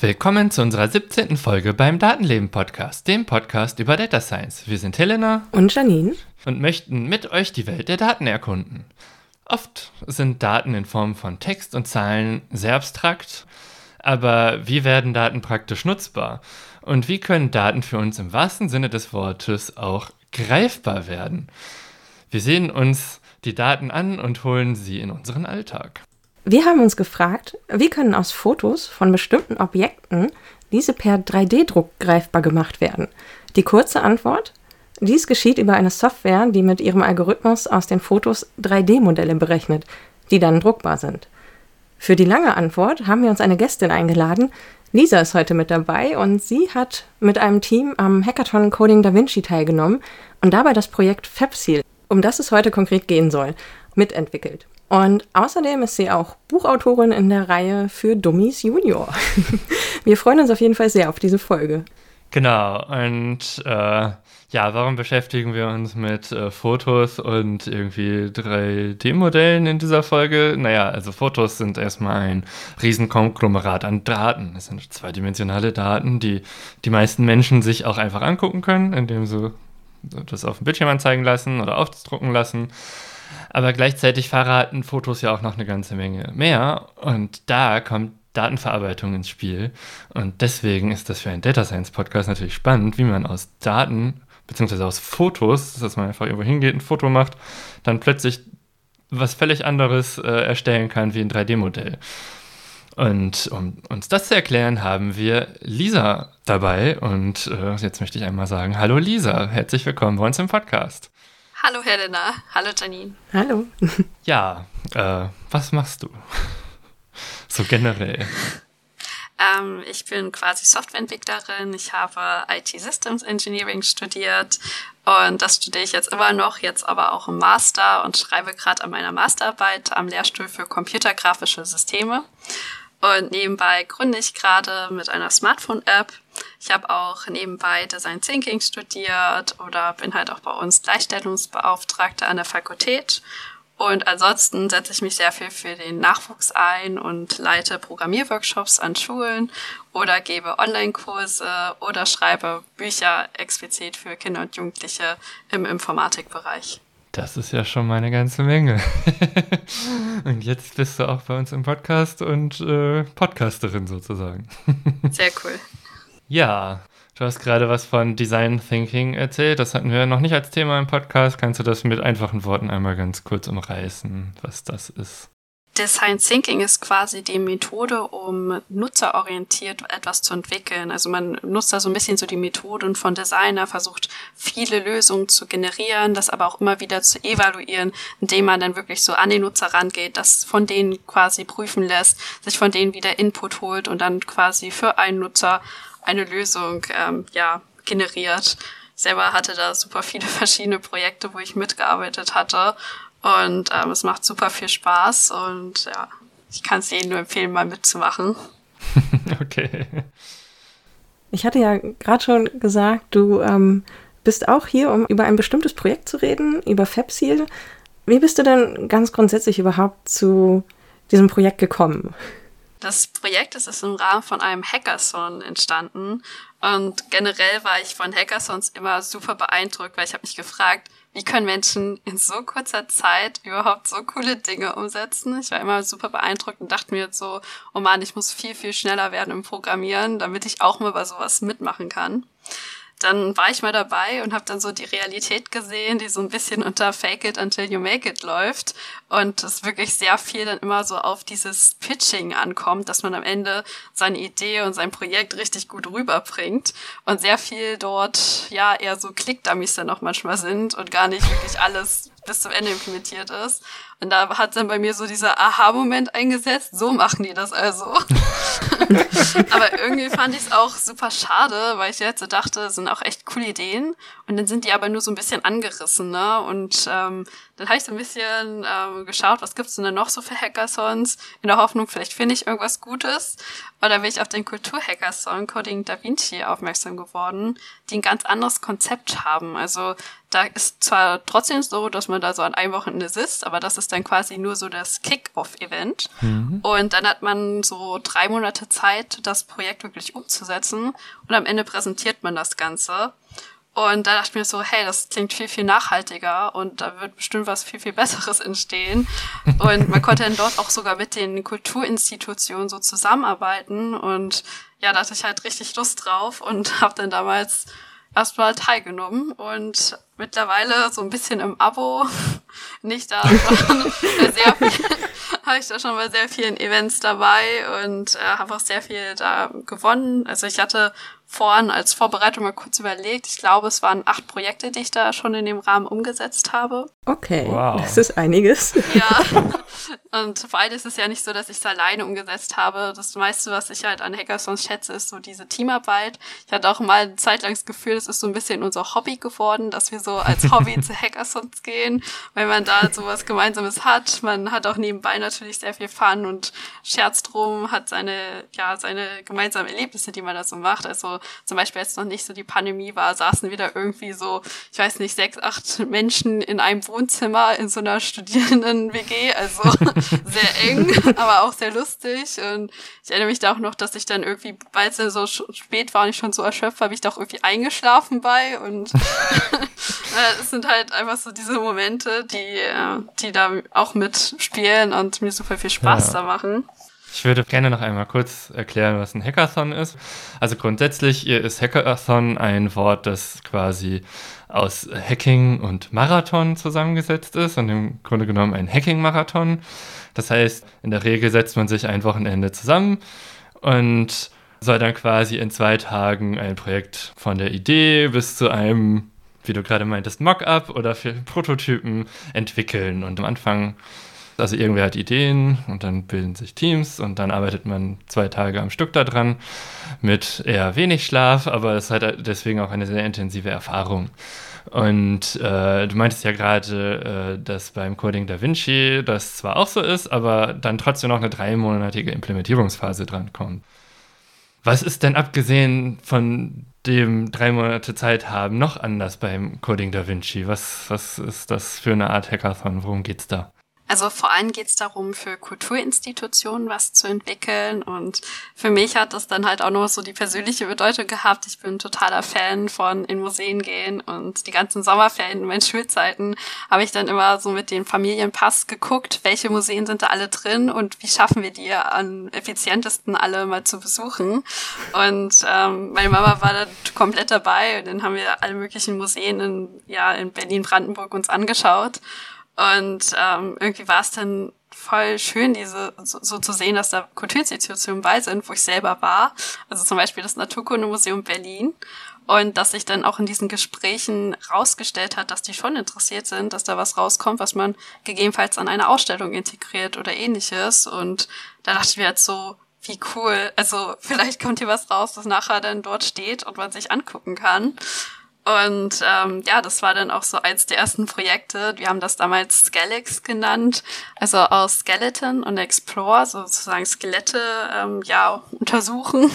Willkommen zu unserer 17. Folge beim Datenleben Podcast, dem Podcast über Data Science. Wir sind Helena und Janine und möchten mit euch die Welt der Daten erkunden. Oft sind Daten in Form von Text und Zahlen sehr abstrakt, aber wie werden Daten praktisch nutzbar? Und wie können Daten für uns im wahrsten Sinne des Wortes auch greifbar werden? Wir sehen uns die Daten an und holen sie in unseren Alltag. Wir haben uns gefragt, wie können aus Fotos von bestimmten Objekten diese per 3D-Druck greifbar gemacht werden? Die kurze Antwort? Dies geschieht über eine Software, die mit ihrem Algorithmus aus den Fotos 3D-Modelle berechnet, die dann druckbar sind. Für die lange Antwort haben wir uns eine Gästin eingeladen. Lisa ist heute mit dabei und sie hat mit einem Team am Hackathon Coding Da Vinci teilgenommen und dabei das Projekt FabSeal, um das es heute konkret gehen soll, mitentwickelt. Und außerdem ist sie auch Buchautorin in der Reihe für Dummies Junior. Wir freuen uns auf jeden Fall sehr auf diese Folge. Genau, und äh, ja, warum beschäftigen wir uns mit äh, Fotos und irgendwie 3D-Modellen in dieser Folge? Naja, also Fotos sind erstmal ein Riesenkonglomerat an Daten. Es sind zweidimensionale Daten, die die meisten Menschen sich auch einfach angucken können, indem sie das auf dem Bildschirm anzeigen lassen oder aufdrucken lassen. Aber gleichzeitig verraten Fotos ja auch noch eine ganze Menge mehr. Und da kommt Datenverarbeitung ins Spiel. Und deswegen ist das für einen Data Science Podcast natürlich spannend, wie man aus Daten beziehungsweise aus Fotos, dass man einfach irgendwo hingeht, ein Foto macht, dann plötzlich was völlig anderes äh, erstellen kann wie ein 3D-Modell. Und um uns das zu erklären, haben wir Lisa dabei. Und äh, jetzt möchte ich einmal sagen, hallo Lisa, herzlich willkommen bei uns im Podcast. Hallo Helena, hallo Janine. Hallo. Ja, äh, was machst du? so generell. Ähm, ich bin quasi Softwareentwicklerin. Ich habe IT Systems Engineering studiert und das studiere ich jetzt immer noch, jetzt aber auch im Master und schreibe gerade an meiner Masterarbeit am Lehrstuhl für computergrafische Systeme. Und nebenbei gründe ich gerade mit einer Smartphone-App. Ich habe auch nebenbei Design Thinking studiert oder bin halt auch bei uns Gleichstellungsbeauftragte an der Fakultät. Und ansonsten setze ich mich sehr viel für den Nachwuchs ein und leite Programmierworkshops an Schulen oder gebe Online-Kurse oder schreibe Bücher explizit für Kinder und Jugendliche im Informatikbereich. Das ist ja schon mal eine ganze Menge. und jetzt bist du auch bei uns im Podcast und äh, Podcasterin sozusagen. Sehr cool. Ja, du hast gerade was von Design Thinking erzählt. Das hatten wir noch nicht als Thema im Podcast. Kannst du das mit einfachen Worten einmal ganz kurz umreißen, was das ist? Design Thinking ist quasi die Methode, um nutzerorientiert etwas zu entwickeln. Also man nutzt da so ein bisschen so die Methoden von Designer, versucht viele Lösungen zu generieren, das aber auch immer wieder zu evaluieren, indem man dann wirklich so an den Nutzer rangeht, das von denen quasi prüfen lässt, sich von denen wieder Input holt und dann quasi für einen Nutzer eine Lösung ähm, ja, generiert. Ich selber hatte da super viele verschiedene Projekte, wo ich mitgearbeitet hatte und ähm, es macht super viel Spaß und ja, ich kann es Ihnen nur empfehlen, mal mitzumachen. okay. Ich hatte ja gerade schon gesagt, du ähm, bist auch hier, um über ein bestimmtes Projekt zu reden, über FabSeal. Wie bist du denn ganz grundsätzlich überhaupt zu diesem Projekt gekommen? Das Projekt ist im Rahmen von einem Hackathon entstanden und generell war ich von Hackathons immer super beeindruckt, weil ich habe mich gefragt, wie können Menschen in so kurzer Zeit überhaupt so coole Dinge umsetzen? Ich war immer super beeindruckt und dachte mir jetzt so, oh man, ich muss viel, viel schneller werden im Programmieren, damit ich auch mal bei sowas mitmachen kann dann war ich mal dabei und habe dann so die Realität gesehen, die so ein bisschen unter Fake it until you make it läuft und es wirklich sehr viel dann immer so auf dieses Pitching ankommt, dass man am Ende seine Idee und sein Projekt richtig gut rüberbringt und sehr viel dort ja eher so Klickdummies dann auch manchmal sind und gar nicht wirklich alles bis zum Ende implementiert ist. Und da hat dann bei mir so dieser Aha-Moment eingesetzt. So machen die das also. Aber irgendwie fand ich es auch super schade, weil ich jetzt so dachte, sind auch echt coole Ideen. Und dann sind die aber nur so ein bisschen angerissen, ne? Und ähm, dann habe ich so ein bisschen ähm, geschaut, was gibt's denn noch so für Hackathons, in der Hoffnung, vielleicht finde ich irgendwas Gutes. Und dann bin ich auf den Kultur-Hackathon Coding Da Vinci aufmerksam geworden, die ein ganz anderes Konzept haben. Also da ist zwar trotzdem so, dass man da so an einem Wochenende sitzt, aber das ist dann quasi nur so das Kick-Off-Event. Mhm. Und dann hat man so drei Monate Zeit, das Projekt wirklich umzusetzen. Und am Ende präsentiert man das Ganze. Und da dachte ich mir so, hey, das klingt viel, viel nachhaltiger und da wird bestimmt was viel, viel Besseres entstehen. Und man konnte dann dort auch sogar mit den Kulturinstitutionen so zusammenarbeiten. Und ja, da hatte ich halt richtig Lust drauf und habe dann damals erstmal teilgenommen und mittlerweile so ein bisschen im Abo, nicht da, sehr viel, habe ich da schon bei sehr vielen Events dabei und äh, habe auch sehr viel da gewonnen. Also ich hatte vorhin als Vorbereitung mal kurz überlegt. Ich glaube, es waren acht Projekte, die ich da schon in dem Rahmen umgesetzt habe. Okay, wow. das ist einiges. Ja, und beides ist ja nicht so, dass ich es alleine umgesetzt habe. Das meiste, was ich halt an Hackathons schätze, ist so diese Teamarbeit. Ich hatte auch mal eine Zeit lang das Gefühl, es ist so ein bisschen unser Hobby geworden, dass wir so als Hobby zu Hackathons gehen, weil man da sowas Gemeinsames hat. Man hat auch nebenbei natürlich sehr viel Fun und scherzt drum, hat seine, ja, seine gemeinsamen Erlebnisse, die man da so macht. Also zum Beispiel als noch nicht so die Pandemie war, saßen wir da irgendwie so, ich weiß nicht, sechs, acht Menschen in einem Wohnzimmer in so einer Studierenden-WG, also sehr eng, aber auch sehr lustig. Und ich erinnere mich da auch noch, dass ich dann irgendwie, weil es dann so spät war und ich schon so erschöpft war, bin ich da auch irgendwie eingeschlafen bei. Und es sind halt einfach so diese Momente, die, äh, die da auch mitspielen und mir super viel Spaß ja. da machen. Ich würde gerne noch einmal kurz erklären, was ein Hackathon ist. Also grundsätzlich ist Hackathon ein Wort, das quasi aus Hacking und Marathon zusammengesetzt ist und im Grunde genommen ein Hacking-Marathon. Das heißt, in der Regel setzt man sich ein Wochenende zusammen und soll dann quasi in zwei Tagen ein Projekt von der Idee bis zu einem, wie du gerade meintest, Mockup oder für Prototypen entwickeln. Und am Anfang also irgendwer hat Ideen und dann bilden sich Teams und dann arbeitet man zwei Tage am Stück daran mit eher wenig Schlaf, aber es hat deswegen auch eine sehr intensive Erfahrung. Und äh, du meintest ja gerade, äh, dass beim Coding Da Vinci das zwar auch so ist, aber dann trotzdem noch eine dreimonatige Implementierungsphase dran kommt. Was ist denn abgesehen von dem drei Monate Zeit haben noch anders beim Coding Da Vinci? Was, was ist das für eine Art Hackathon? Worum geht's da? Also vor allem geht es darum, für Kulturinstitutionen was zu entwickeln. Und für mich hat das dann halt auch noch so die persönliche Bedeutung gehabt. Ich bin totaler Fan von in Museen gehen und die ganzen Sommerferien in meinen Schulzeiten habe ich dann immer so mit dem Familienpass geguckt, welche Museen sind da alle drin und wie schaffen wir die am effizientesten alle mal zu besuchen. Und ähm, meine Mama war da komplett dabei und dann haben wir alle möglichen Museen in, ja, in Berlin-Brandenburg uns angeschaut. Und ähm, irgendwie war es dann voll schön, diese so, so zu sehen, dass da Kulturinstitutionen bei sind, wo ich selber war. Also zum Beispiel das Naturkundemuseum Berlin. Und dass sich dann auch in diesen Gesprächen rausgestellt hat, dass die schon interessiert sind, dass da was rauskommt, was man gegebenenfalls an eine Ausstellung integriert oder ähnliches. Und da dachte ich mir jetzt so, wie cool. Also vielleicht kommt hier was raus, das nachher dann dort steht und man sich angucken kann. Und ähm, ja, das war dann auch so eins der ersten Projekte. Wir haben das damals Skelex genannt, also aus Skeleton und Explore, sozusagen Skelette ähm, ja untersuchen.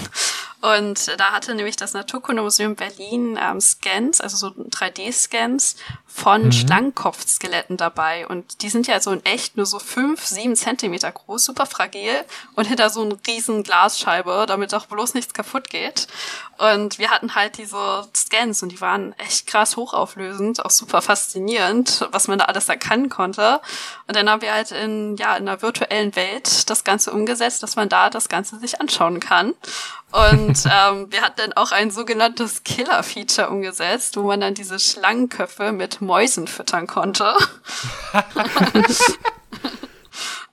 Und da hatte nämlich das Naturkundemuseum Berlin ähm, Scans, also so 3D-Scans von mhm. Schlangenkopfskeletten dabei. Und die sind ja so in echt nur so fünf, sieben Zentimeter groß, super fragil und hinter so einer riesen Glasscheibe, damit auch bloß nichts kaputt geht. Und wir hatten halt diese Scans und die waren echt krass hochauflösend, auch super faszinierend, was man da alles erkennen konnte. Und dann haben wir halt in, ja, in einer virtuellen Welt das Ganze umgesetzt, dass man da das Ganze sich anschauen kann. Und ähm, wir hatten dann auch ein sogenanntes Killer-Feature umgesetzt, wo man dann diese Schlangenköpfe mit Mäusen füttern konnte.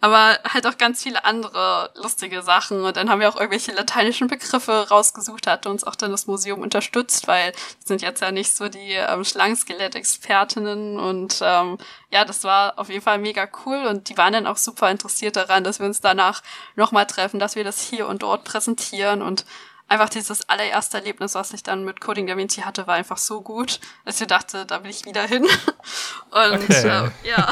aber halt auch ganz viele andere lustige Sachen. Und dann haben wir auch irgendwelche lateinischen Begriffe rausgesucht, hat uns auch dann das Museum unterstützt, weil wir sind jetzt ja nicht so die ähm, Schlangenskelett-Expertinnen. Und ähm, ja, das war auf jeden Fall mega cool. Und die waren dann auch super interessiert daran, dass wir uns danach nochmal treffen, dass wir das hier und dort präsentieren und einfach dieses allererste Erlebnis, was ich dann mit Coding Da Vinci hatte, war einfach so gut, dass ich dachte, da will ich wieder hin. Und okay. äh, ja,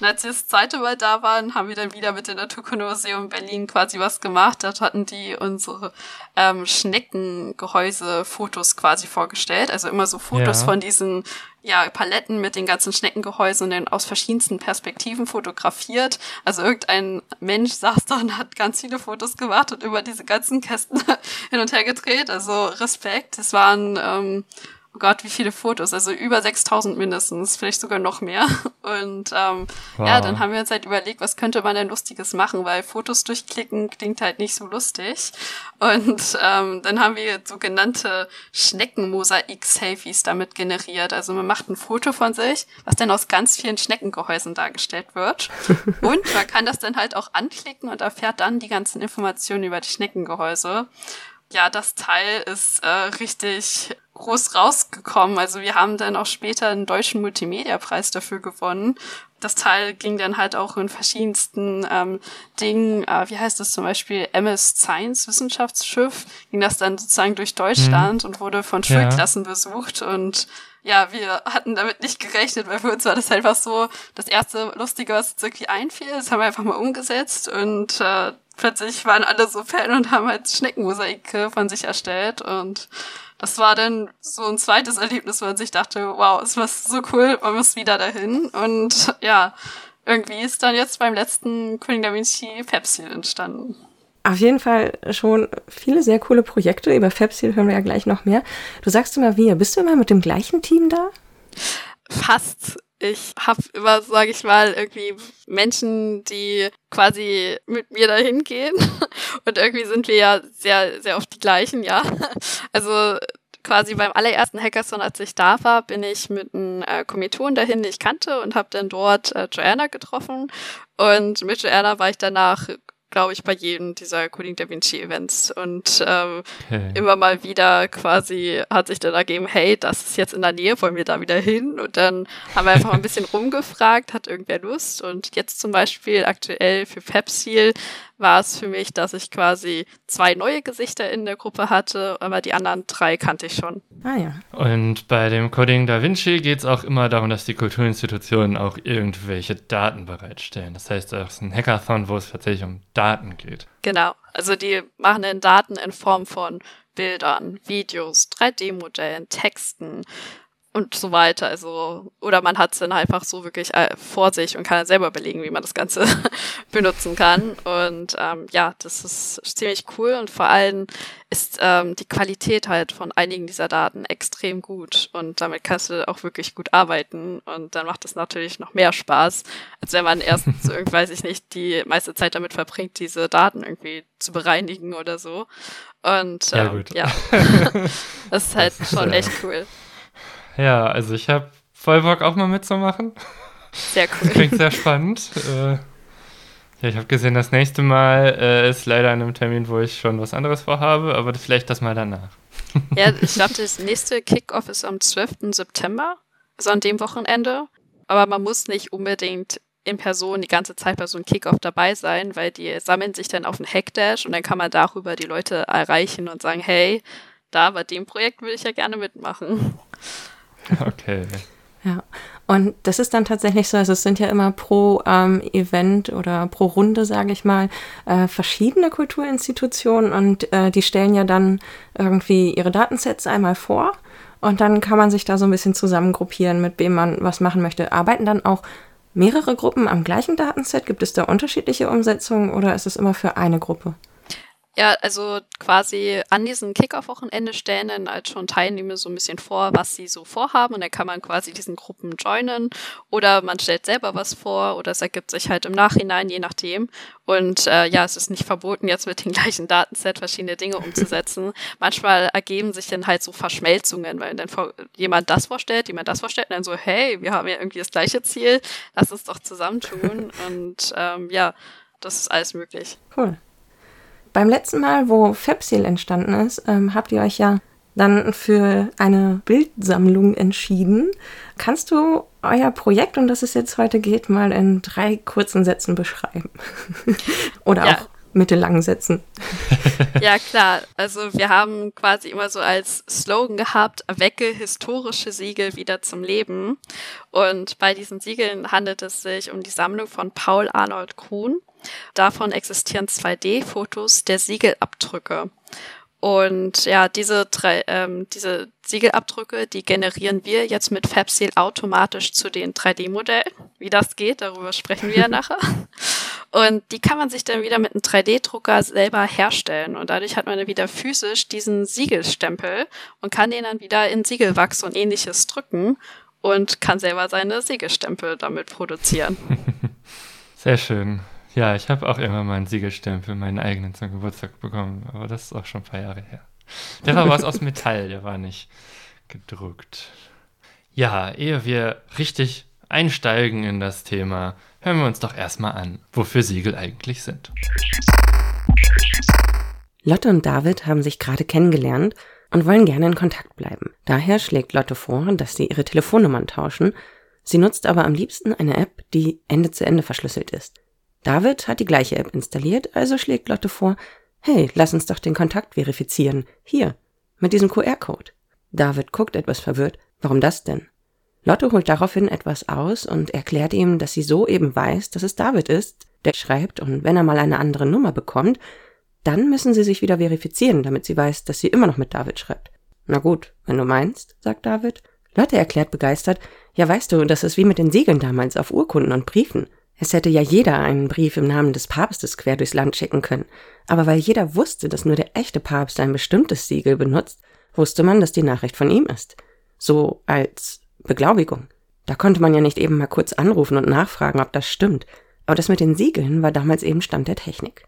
und als wir das zweite Mal da waren, haben wir dann wieder mit dem Naturkundemuseum Berlin quasi was gemacht. Dort hatten die unsere ähm, Schneckengehäuse-Fotos quasi vorgestellt. Also immer so Fotos ja. von diesen ja, Paletten mit den ganzen Schneckengehäusen und aus verschiedensten Perspektiven fotografiert. Also irgendein Mensch saß da und hat ganz viele Fotos gemacht und über diese ganzen Kästen hin und her gedreht. Also Respekt. Es waren ähm, oh Gott, wie viele Fotos, also über 6000 mindestens, vielleicht sogar noch mehr. Und ähm, wow. ja, dann haben wir uns halt überlegt, was könnte man denn Lustiges machen, weil Fotos durchklicken klingt halt nicht so lustig. Und ähm, dann haben wir sogenannte Schneckenmosaik-Selfies damit generiert. Also man macht ein Foto von sich, was dann aus ganz vielen Schneckengehäusen dargestellt wird. und man kann das dann halt auch anklicken und erfährt dann die ganzen Informationen über die Schneckengehäuse ja, das Teil ist äh, richtig groß rausgekommen. Also wir haben dann auch später einen deutschen Multimedia-Preis dafür gewonnen. Das Teil ging dann halt auch in verschiedensten ähm, Dingen, äh, wie heißt das zum Beispiel, MS Science Wissenschaftsschiff, ging das dann sozusagen durch Deutschland mhm. und wurde von Schulklassen ja. besucht und ja, wir hatten damit nicht gerechnet, weil für uns war das einfach so das erste Lustige, was uns irgendwie einfiel. Das haben wir einfach mal umgesetzt und äh, plötzlich waren alle so Fan und haben halt Schneckenmosaike von sich erstellt und das war dann so ein zweites Erlebnis, wo man sich dachte, wow, es war so cool, man muss wieder dahin und ja, irgendwie ist dann jetzt beim letzten Queen Da Vinci Pepsi entstanden. Auf jeden Fall schon viele sehr coole Projekte. Über Fabsil hören wir ja gleich noch mehr. Du sagst immer wir. Bist du immer mit dem gleichen Team da? Fast. Ich habe immer, sage ich mal, irgendwie Menschen, die quasi mit mir dahin gehen. Und irgendwie sind wir ja sehr, sehr oft die gleichen, ja. Also quasi beim allerersten Hackathon, als ich da war, bin ich mit einem äh, Kommilitonen dahin, den ich kannte und habe dann dort äh, Joanna getroffen. Und mit Joanna war ich danach glaube ich, bei jedem dieser Coding Da Vinci Events. Und ähm, okay. immer mal wieder quasi hat sich dann ergeben, hey, das ist jetzt in der Nähe, wollen wir da wieder hin? Und dann haben wir einfach mal ein bisschen rumgefragt, hat irgendwer Lust? Und jetzt zum Beispiel aktuell für Pepsil war es für mich, dass ich quasi zwei neue Gesichter in der Gruppe hatte, aber die anderen drei kannte ich schon. Ah ja. Und bei dem Coding Da Vinci geht es auch immer darum, dass die Kulturinstitutionen auch irgendwelche Daten bereitstellen. Das heißt, es ist ein Hackathon, wo es tatsächlich um Daten geht. Genau. Also die machen dann Daten in Form von Bildern, Videos, 3D-Modellen, Texten, und so weiter. Also, oder man hat es dann einfach so wirklich äh, vor sich und kann dann selber überlegen, wie man das Ganze benutzen kann. Und ähm, ja, das ist ziemlich cool und vor allem ist ähm, die Qualität halt von einigen dieser Daten extrem gut und damit kannst du auch wirklich gut arbeiten und dann macht es natürlich noch mehr Spaß, als wenn man erst, irgendwie, weiß ich nicht, die meiste Zeit damit verbringt, diese Daten irgendwie zu bereinigen oder so. Und ähm, ja, das ist halt schon echt cool. Ja, also ich habe voll Bock auch mal mitzumachen. Sehr cool. Das klingt sehr spannend. Äh, ja, ich habe gesehen, das nächste Mal äh, ist leider an einem Termin, wo ich schon was anderes vorhabe, aber vielleicht das mal danach. Ja, ich glaube, das nächste Kickoff ist am 12. September, also an dem Wochenende. Aber man muss nicht unbedingt in Person die ganze Zeit bei so einem Kickoff dabei sein, weil die sammeln sich dann auf einen Hackdash und dann kann man darüber die Leute erreichen und sagen, hey, da bei dem Projekt würde ich ja gerne mitmachen. Okay. Ja, und das ist dann tatsächlich so, also es sind ja immer pro ähm, Event oder pro Runde, sage ich mal, äh, verschiedene Kulturinstitutionen und äh, die stellen ja dann irgendwie ihre Datensets einmal vor und dann kann man sich da so ein bisschen zusammengruppieren, mit wem man was machen möchte. Arbeiten dann auch mehrere Gruppen am gleichen Datenset? Gibt es da unterschiedliche Umsetzungen oder ist es immer für eine Gruppe? Ja, also quasi an diesem Kickoff-Wochenende stellen dann halt schon Teilnehmer so ein bisschen vor, was sie so vorhaben und dann kann man quasi diesen Gruppen joinen oder man stellt selber was vor oder es ergibt sich halt im Nachhinein, je nachdem. Und äh, ja, es ist nicht verboten, jetzt mit dem gleichen Datenset verschiedene Dinge umzusetzen. Manchmal ergeben sich dann halt so Verschmelzungen, weil dann jemand das vorstellt, jemand das vorstellt und dann so, hey, wir haben ja irgendwie das gleiche Ziel, lass uns doch zusammentun. und ähm, ja, das ist alles möglich. Cool. Beim letzten Mal, wo Fepsil entstanden ist, ähm, habt ihr euch ja dann für eine Bildsammlung entschieden. Kannst du euer Projekt, um das es jetzt heute geht, mal in drei kurzen Sätzen beschreiben? Oder ja. auch mittellangen Sätzen. ja, klar. Also wir haben quasi immer so als Slogan gehabt, erwecke historische Siegel wieder zum Leben. Und bei diesen Siegeln handelt es sich um die Sammlung von Paul Arnold Kuhn. Davon existieren 2D-Fotos der Siegelabdrücke. Und ja, diese drei, ähm, diese Siegelabdrücke, die generieren wir jetzt mit FabSeal automatisch zu den 3D-Modellen. Wie das geht, darüber sprechen wir ja nachher. Und die kann man sich dann wieder mit einem 3D-Drucker selber herstellen. Und dadurch hat man dann wieder physisch diesen Siegelstempel und kann den dann wieder in Siegelwachs und ähnliches drücken und kann selber seine Siegelstempel damit produzieren. Sehr schön. Ja, ich habe auch immer meinen Siegelstempel, meinen eigenen zum Geburtstag bekommen, aber das ist auch schon ein paar Jahre her. Der war was aus Metall, der war nicht gedruckt. Ja, ehe wir richtig einsteigen in das Thema, hören wir uns doch erstmal an, wofür Siegel eigentlich sind. Lotte und David haben sich gerade kennengelernt und wollen gerne in Kontakt bleiben. Daher schlägt Lotte vor, dass sie ihre Telefonnummern tauschen. Sie nutzt aber am liebsten eine App, die Ende zu Ende verschlüsselt ist. David hat die gleiche App installiert, also schlägt Lotte vor, hey, lass uns doch den Kontakt verifizieren. Hier, mit diesem QR-Code. David guckt etwas verwirrt. Warum das denn? Lotte holt daraufhin etwas aus und erklärt ihm, dass sie so eben weiß, dass es David ist, der schreibt, und wenn er mal eine andere Nummer bekommt, dann müssen sie sich wieder verifizieren, damit sie weiß, dass sie immer noch mit David schreibt. Na gut, wenn du meinst, sagt David. Lotte erklärt begeistert, ja weißt du, das ist wie mit den Siegeln damals auf Urkunden und Briefen. Es hätte ja jeder einen Brief im Namen des Papstes quer durchs Land schicken können, aber weil jeder wusste, dass nur der echte Papst ein bestimmtes Siegel benutzt, wusste man, dass die Nachricht von ihm ist. So als Beglaubigung. Da konnte man ja nicht eben mal kurz anrufen und nachfragen, ob das stimmt, aber das mit den Siegeln war damals eben Stand der Technik.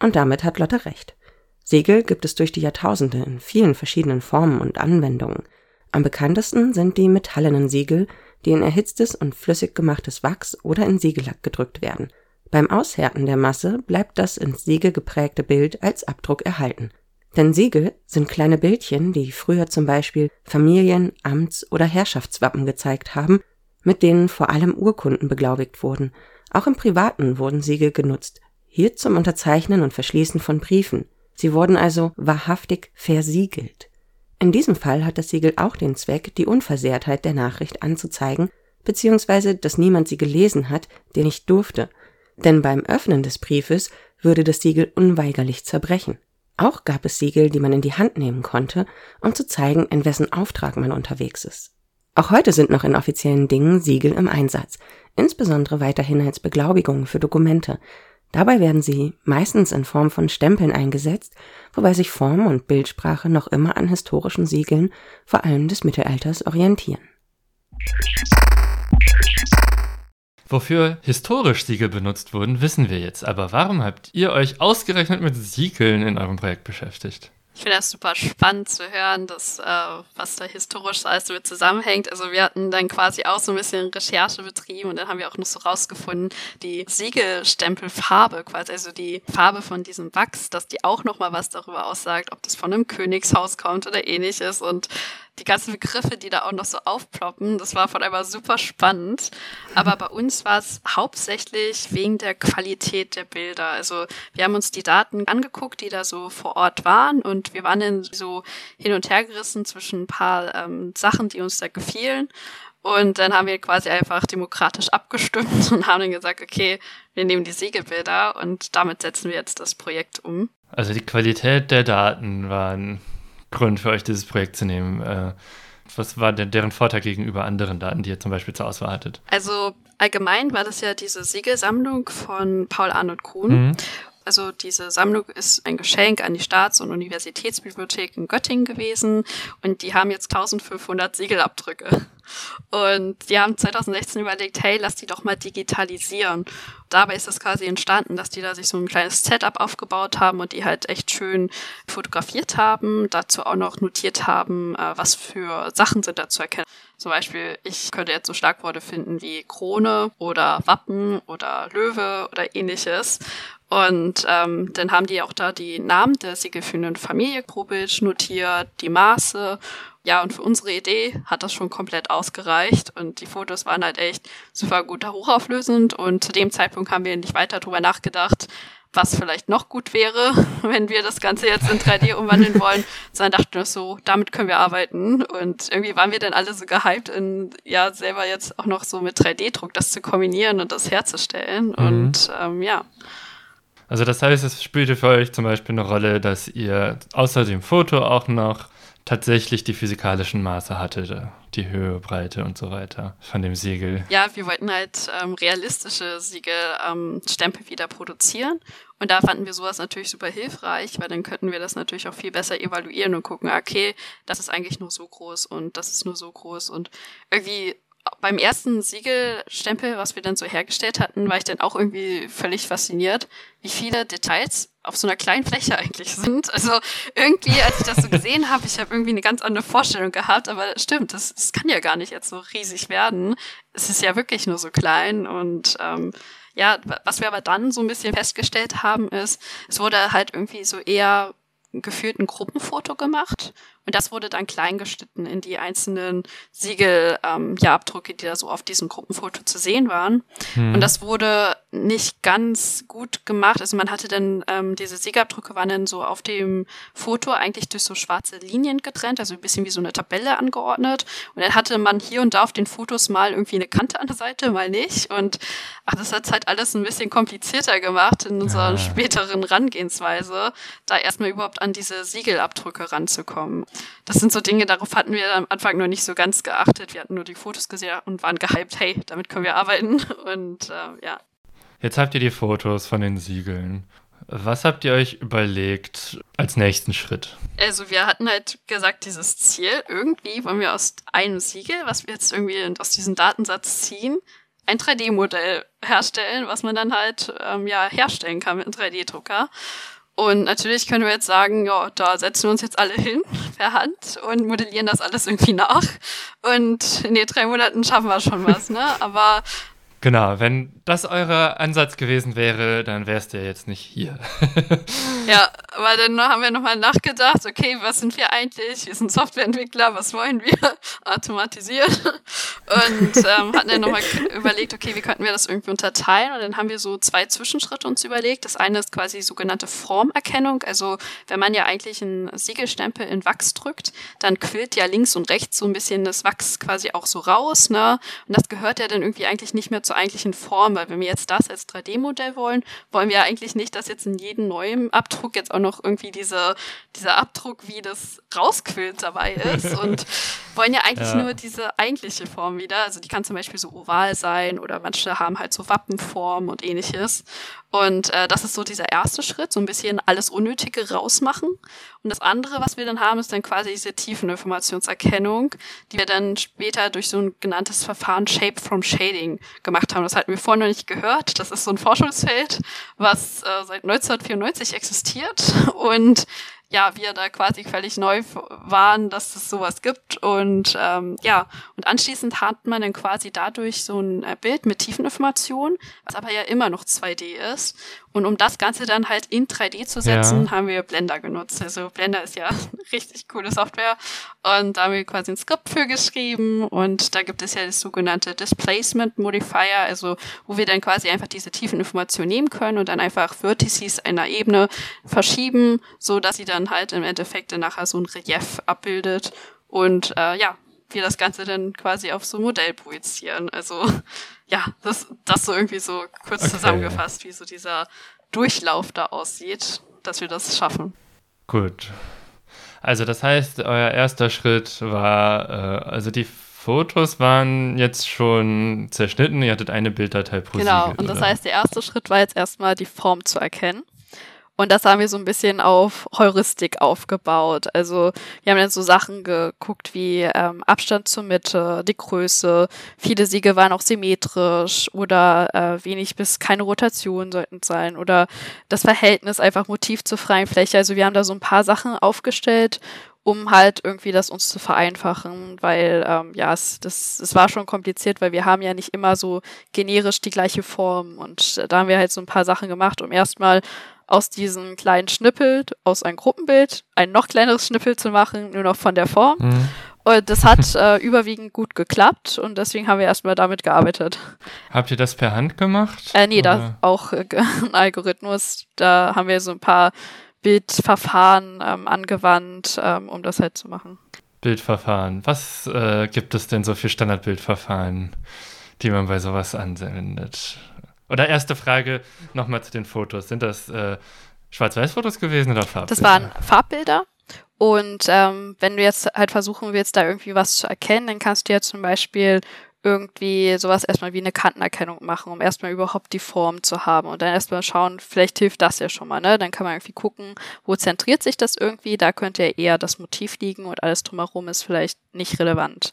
Und damit hat Lotte recht. Siegel gibt es durch die Jahrtausende in vielen verschiedenen Formen und Anwendungen. Am bekanntesten sind die metallenen Siegel, die in erhitztes und flüssig gemachtes Wachs oder in Siegellack gedrückt werden. Beim Aushärten der Masse bleibt das ins Siegel geprägte Bild als Abdruck erhalten. Denn Siegel sind kleine Bildchen, die früher zum Beispiel Familien-, Amts- oder Herrschaftswappen gezeigt haben, mit denen vor allem Urkunden beglaubigt wurden. Auch im Privaten wurden Siegel genutzt, hier zum Unterzeichnen und Verschließen von Briefen. Sie wurden also wahrhaftig versiegelt. In diesem Fall hat das Siegel auch den Zweck, die Unversehrtheit der Nachricht anzuzeigen, beziehungsweise dass niemand sie gelesen hat, der nicht durfte, denn beim Öffnen des Briefes würde das Siegel unweigerlich zerbrechen. Auch gab es Siegel, die man in die Hand nehmen konnte, um zu zeigen, in wessen Auftrag man unterwegs ist. Auch heute sind noch in offiziellen Dingen Siegel im Einsatz, insbesondere weiterhin als Beglaubigungen für Dokumente, Dabei werden sie meistens in Form von Stempeln eingesetzt, wobei sich Form und Bildsprache noch immer an historischen Siegeln, vor allem des Mittelalters, orientieren. Wofür historisch Siegel benutzt wurden, wissen wir jetzt. Aber warum habt ihr euch ausgerechnet mit Siegeln in eurem Projekt beschäftigt? Ich finde das super spannend zu hören, dass, äh, was da historisch alles damit zusammenhängt. Also wir hatten dann quasi auch so ein bisschen Recherche betrieben und dann haben wir auch noch so rausgefunden, die Siegelstempelfarbe quasi, also die Farbe von diesem Wachs, dass die auch nochmal was darüber aussagt, ob das von einem Königshaus kommt oder ähnliches und die ganzen Begriffe, die da auch noch so aufploppen, das war von einmal super spannend. Aber bei uns war es hauptsächlich wegen der Qualität der Bilder. Also wir haben uns die Daten angeguckt, die da so vor Ort waren und wir waren dann so hin und her gerissen zwischen ein paar ähm, Sachen, die uns da gefielen. Und dann haben wir quasi einfach demokratisch abgestimmt und haben dann gesagt, okay, wir nehmen die Siegelbilder und damit setzen wir jetzt das Projekt um. Also die Qualität der Daten waren Grund für euch, dieses Projekt zu nehmen? Äh, was war denn deren Vorteil gegenüber anderen Daten, die ihr zum Beispiel zur Auswahl hattet? Also allgemein war das ja diese Siegelsammlung von Paul Arnold Kuhn. Mhm. Also diese Sammlung ist ein Geschenk an die Staats- und Universitätsbibliothek in Göttingen gewesen und die haben jetzt 1500 Siegelabdrücke. Und die haben 2016 überlegt, hey, lass die doch mal digitalisieren. Dabei ist es quasi entstanden, dass die da sich so ein kleines Setup aufgebaut haben und die halt echt schön fotografiert haben, dazu auch noch notiert haben, äh, was für Sachen sind da zu erkennen. Zum Beispiel, ich könnte jetzt so Schlagworte finden wie Krone oder Wappen oder Löwe oder ähnliches. Und ähm, dann haben die auch da die Namen der siegelführenden Familie pro Bild notiert, die Maße. Ja, und für unsere Idee hat das schon komplett ausgereicht. Und die Fotos waren halt echt super gut hochauflösend. Und zu dem Zeitpunkt haben wir nicht weiter drüber nachgedacht, was vielleicht noch gut wäre, wenn wir das Ganze jetzt in 3D umwandeln wollen, sondern dachten wir so, damit können wir arbeiten. Und irgendwie waren wir dann alle so gehypt, in, ja, selber jetzt auch noch so mit 3D-Druck das zu kombinieren und das herzustellen. Mhm. Und ähm, ja. Also das heißt, es spielte für euch zum Beispiel eine Rolle, dass ihr außer dem Foto auch noch tatsächlich die physikalischen Maße hatte, die Höhe, Breite und so weiter von dem Siegel. Ja, wir wollten halt ähm, realistische Siegelstempel ähm, wieder produzieren und da fanden wir sowas natürlich super hilfreich, weil dann könnten wir das natürlich auch viel besser evaluieren und gucken, okay, das ist eigentlich nur so groß und das ist nur so groß und irgendwie beim ersten Siegelstempel, was wir dann so hergestellt hatten, war ich dann auch irgendwie völlig fasziniert, wie viele Details auf so einer kleinen Fläche eigentlich sind. Also irgendwie, als ich das so gesehen habe, ich habe irgendwie eine ganz andere Vorstellung gehabt, aber stimmt, das, das kann ja gar nicht jetzt so riesig werden. Es ist ja wirklich nur so klein und ähm, ja, was wir aber dann so ein bisschen festgestellt haben, ist, es wurde halt irgendwie so eher gefühlt ein Gruppenfoto gemacht und das wurde dann klein geschnitten in die einzelnen Siegel, ähm, ja, Abdrücke, die da so auf diesem Gruppenfoto zu sehen waren. Hm. Und das wurde nicht ganz gut gemacht. Also man hatte dann, ähm, diese Siegabdrücke waren dann so auf dem Foto eigentlich durch so schwarze Linien getrennt, also ein bisschen wie so eine Tabelle angeordnet. Und dann hatte man hier und da auf den Fotos mal irgendwie eine Kante an der Seite, mal nicht. Und ach, das hat halt alles ein bisschen komplizierter gemacht in unserer ah. späteren Rangehensweise, da erstmal überhaupt an diese Siegelabdrücke ranzukommen das sind so Dinge, darauf hatten wir am Anfang noch nicht so ganz geachtet. Wir hatten nur die Fotos gesehen und waren gehypt, hey, damit können wir arbeiten. Und äh, ja. Jetzt habt ihr die Fotos von den Siegeln. Was habt ihr euch überlegt als nächsten Schritt? Also wir hatten halt gesagt, dieses Ziel, irgendwie wollen wir aus einem Siegel, was wir jetzt irgendwie aus diesem Datensatz ziehen, ein 3D-Modell herstellen, was man dann halt ähm, ja herstellen kann mit einem 3D-Drucker. Und natürlich können wir jetzt sagen, ja, da setzen wir uns jetzt alle hin per Hand und modellieren das alles irgendwie nach. Und in den drei Monaten schaffen wir schon was, ne? Aber Genau, wenn das euer Ansatz gewesen wäre, dann wärst ja jetzt nicht hier. ja, aber dann haben wir nochmal nachgedacht, okay, was sind wir eigentlich? Wir sind Softwareentwickler, was wollen wir? Automatisieren. Und ähm, hatten dann nochmal überlegt, okay, wie könnten wir das irgendwie unterteilen? Und dann haben wir so zwei Zwischenschritte uns überlegt. Das eine ist quasi sogenannte Formerkennung. Also wenn man ja eigentlich einen Siegelstempel in Wachs drückt, dann quillt ja links und rechts so ein bisschen das Wachs quasi auch so raus. Ne? Und das gehört ja dann irgendwie eigentlich nicht mehr zur eigentlichen Form, weil wenn wir jetzt das als 3D-Modell wollen, wollen wir eigentlich nicht, dass jetzt in jedem neuen Abdruck jetzt auch noch irgendwie diese, dieser Abdruck, wie das rausquillt dabei ist und wollen ja eigentlich ja. nur diese eigentliche Form wieder. Also die kann zum Beispiel so oval sein oder manche haben halt so Wappenform und ähnliches. Und äh, das ist so dieser erste Schritt, so ein bisschen alles Unnötige rausmachen. Und das andere, was wir dann haben, ist dann quasi diese Tiefeninformationserkennung, die wir dann später durch so ein genanntes Verfahren Shape from Shading gemacht haben. Das hatten wir vorher noch nicht gehört. Das ist so ein Forschungsfeld, was äh, seit 1994 existiert und ja, wir da quasi völlig neu waren, dass es sowas gibt. Und ähm, ja, und anschließend hat man dann quasi dadurch so ein äh, Bild mit Tiefeninformationen, was aber ja immer noch 2D ist. Und um das Ganze dann halt in 3D zu setzen, ja. haben wir Blender genutzt. Also Blender ist ja richtig coole Software. Und da haben wir quasi ein Skript für geschrieben. Und da gibt es ja das sogenannte Displacement Modifier, also wo wir dann quasi einfach diese tiefen Informationen nehmen können und dann einfach Vertices einer Ebene verschieben, so dass sie dann halt im Endeffekt dann nachher so ein Relief abbildet. Und äh, ja, wir das Ganze dann quasi auf so ein Modell projizieren. Also ja, das, das so irgendwie so kurz okay. zusammengefasst, wie so dieser Durchlauf da aussieht, dass wir das schaffen. Gut. Also das heißt, euer erster Schritt war, äh, also die Fotos waren jetzt schon zerschnitten, ihr hattet eine Bilddatei pro Genau, Siegel, und das oder? heißt, der erste Schritt war jetzt erstmal die Form zu erkennen. Und das haben wir so ein bisschen auf Heuristik aufgebaut. Also wir haben dann so Sachen geguckt wie ähm, Abstand zur Mitte, die Größe. Viele Siege waren auch symmetrisch oder äh, wenig bis keine Rotation sollten sein oder das Verhältnis einfach Motiv zur freien Fläche. Also wir haben da so ein paar Sachen aufgestellt um halt irgendwie das uns zu vereinfachen, weil ähm, ja, es, das, es war schon kompliziert, weil wir haben ja nicht immer so generisch die gleiche Form und da haben wir halt so ein paar Sachen gemacht, um erstmal aus diesem kleinen Schnippel, aus einem Gruppenbild, ein noch kleineres Schnippel zu machen, nur noch von der Form. Mhm. Und das hat äh, überwiegend gut geklappt und deswegen haben wir erstmal damit gearbeitet. Habt ihr das per Hand gemacht? Äh, nee, da auch äh, ein Algorithmus. Da haben wir so ein paar Bildverfahren ähm, angewandt, ähm, um das halt zu machen. Bildverfahren. Was äh, gibt es denn so für Standardbildverfahren, die man bei sowas anwendet? Oder erste Frage nochmal zu den Fotos. Sind das äh, Schwarz-Weiß-Fotos gewesen oder Farbbilder? Das waren Farbbilder. Und ähm, wenn du jetzt halt versuchen willst, da irgendwie was zu erkennen, dann kannst du ja zum Beispiel irgendwie sowas erstmal wie eine Kantenerkennung machen, um erstmal überhaupt die Form zu haben und dann erstmal schauen, vielleicht hilft das ja schon mal, ne? Dann kann man irgendwie gucken, wo zentriert sich das irgendwie, da könnte ja eher das Motiv liegen und alles drumherum ist vielleicht nicht relevant.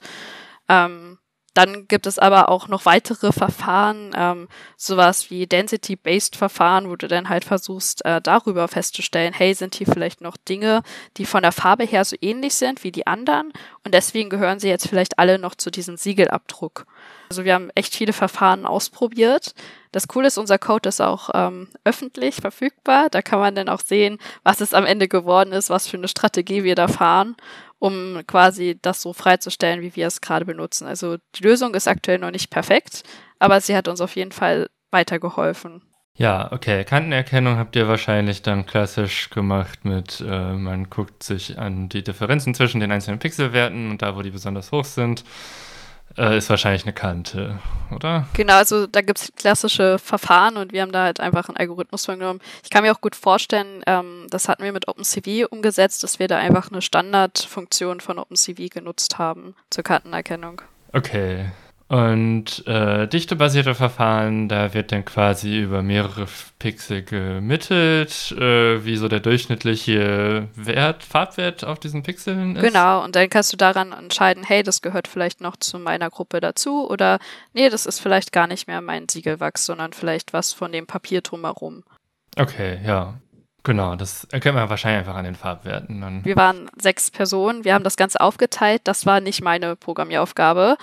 Ähm, dann gibt es aber auch noch weitere Verfahren, ähm, sowas wie Density-Based Verfahren, wo du dann halt versuchst, äh, darüber festzustellen, hey, sind hier vielleicht noch Dinge, die von der Farbe her so ähnlich sind wie die anderen und deswegen gehören sie jetzt vielleicht alle noch zu diesem Siegelabdruck. Also wir haben echt viele Verfahren ausprobiert. Das Coole ist, unser Code ist auch ähm, öffentlich verfügbar. Da kann man dann auch sehen, was es am Ende geworden ist, was für eine Strategie wir da fahren um quasi das so freizustellen, wie wir es gerade benutzen. Also die Lösung ist aktuell noch nicht perfekt, aber sie hat uns auf jeden Fall weitergeholfen. Ja, okay. Kantenerkennung habt ihr wahrscheinlich dann klassisch gemacht mit, äh, man guckt sich an die Differenzen zwischen den einzelnen Pixelwerten und da, wo die besonders hoch sind, äh, ist wahrscheinlich eine Kante, oder? Genau, also da gibt es klassische Verfahren und wir haben da halt einfach einen Algorithmus von genommen. Ich kann mir auch gut vorstellen, ähm, das hatten wir mit OpenCV umgesetzt, dass wir da einfach eine Standardfunktion von OpenCV genutzt haben zur Kartenerkennung. Okay, und äh, dichtebasierte Verfahren, da wird dann quasi über mehrere Pixel gemittelt, äh, wie so der durchschnittliche Wert, Farbwert auf diesen Pixeln ist. Genau, und dann kannst du daran entscheiden, hey, das gehört vielleicht noch zu meiner Gruppe dazu oder nee, das ist vielleicht gar nicht mehr mein Siegelwachs, sondern vielleicht was von dem Papier drumherum. Okay, ja. Genau, das erkennt man wahrscheinlich einfach an den Farbwerten. Dann. Wir waren sechs Personen, wir haben das Ganze aufgeteilt, das war nicht meine Programmieraufgabe.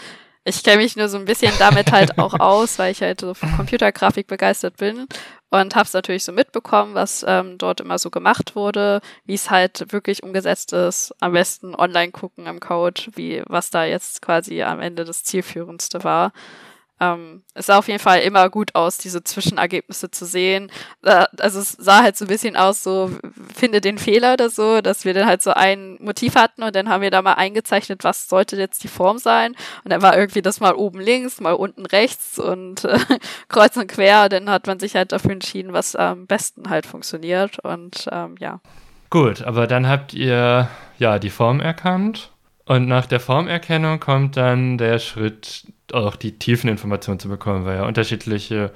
Ich kenne mich nur so ein bisschen damit halt auch aus, weil ich halt so von Computergrafik begeistert bin und habe es natürlich so mitbekommen, was ähm, dort immer so gemacht wurde, wie es halt wirklich umgesetzt ist. Am besten online gucken im Code, wie was da jetzt quasi am Ende das zielführendste war. Ähm, es sah auf jeden Fall immer gut aus, diese Zwischenergebnisse zu sehen. Äh, also es sah halt so ein bisschen aus, so finde den Fehler oder so, dass wir dann halt so ein Motiv hatten und dann haben wir da mal eingezeichnet, was sollte jetzt die Form sein. Und dann war irgendwie das mal oben links, mal unten rechts und äh, kreuz und quer. Dann hat man sich halt dafür entschieden, was am besten halt funktioniert. Und ähm, ja. Gut, aber dann habt ihr ja die Form erkannt. Und nach der Formerkennung kommt dann der Schritt, auch die Tiefeninformationen zu bekommen, weil ja unterschiedliche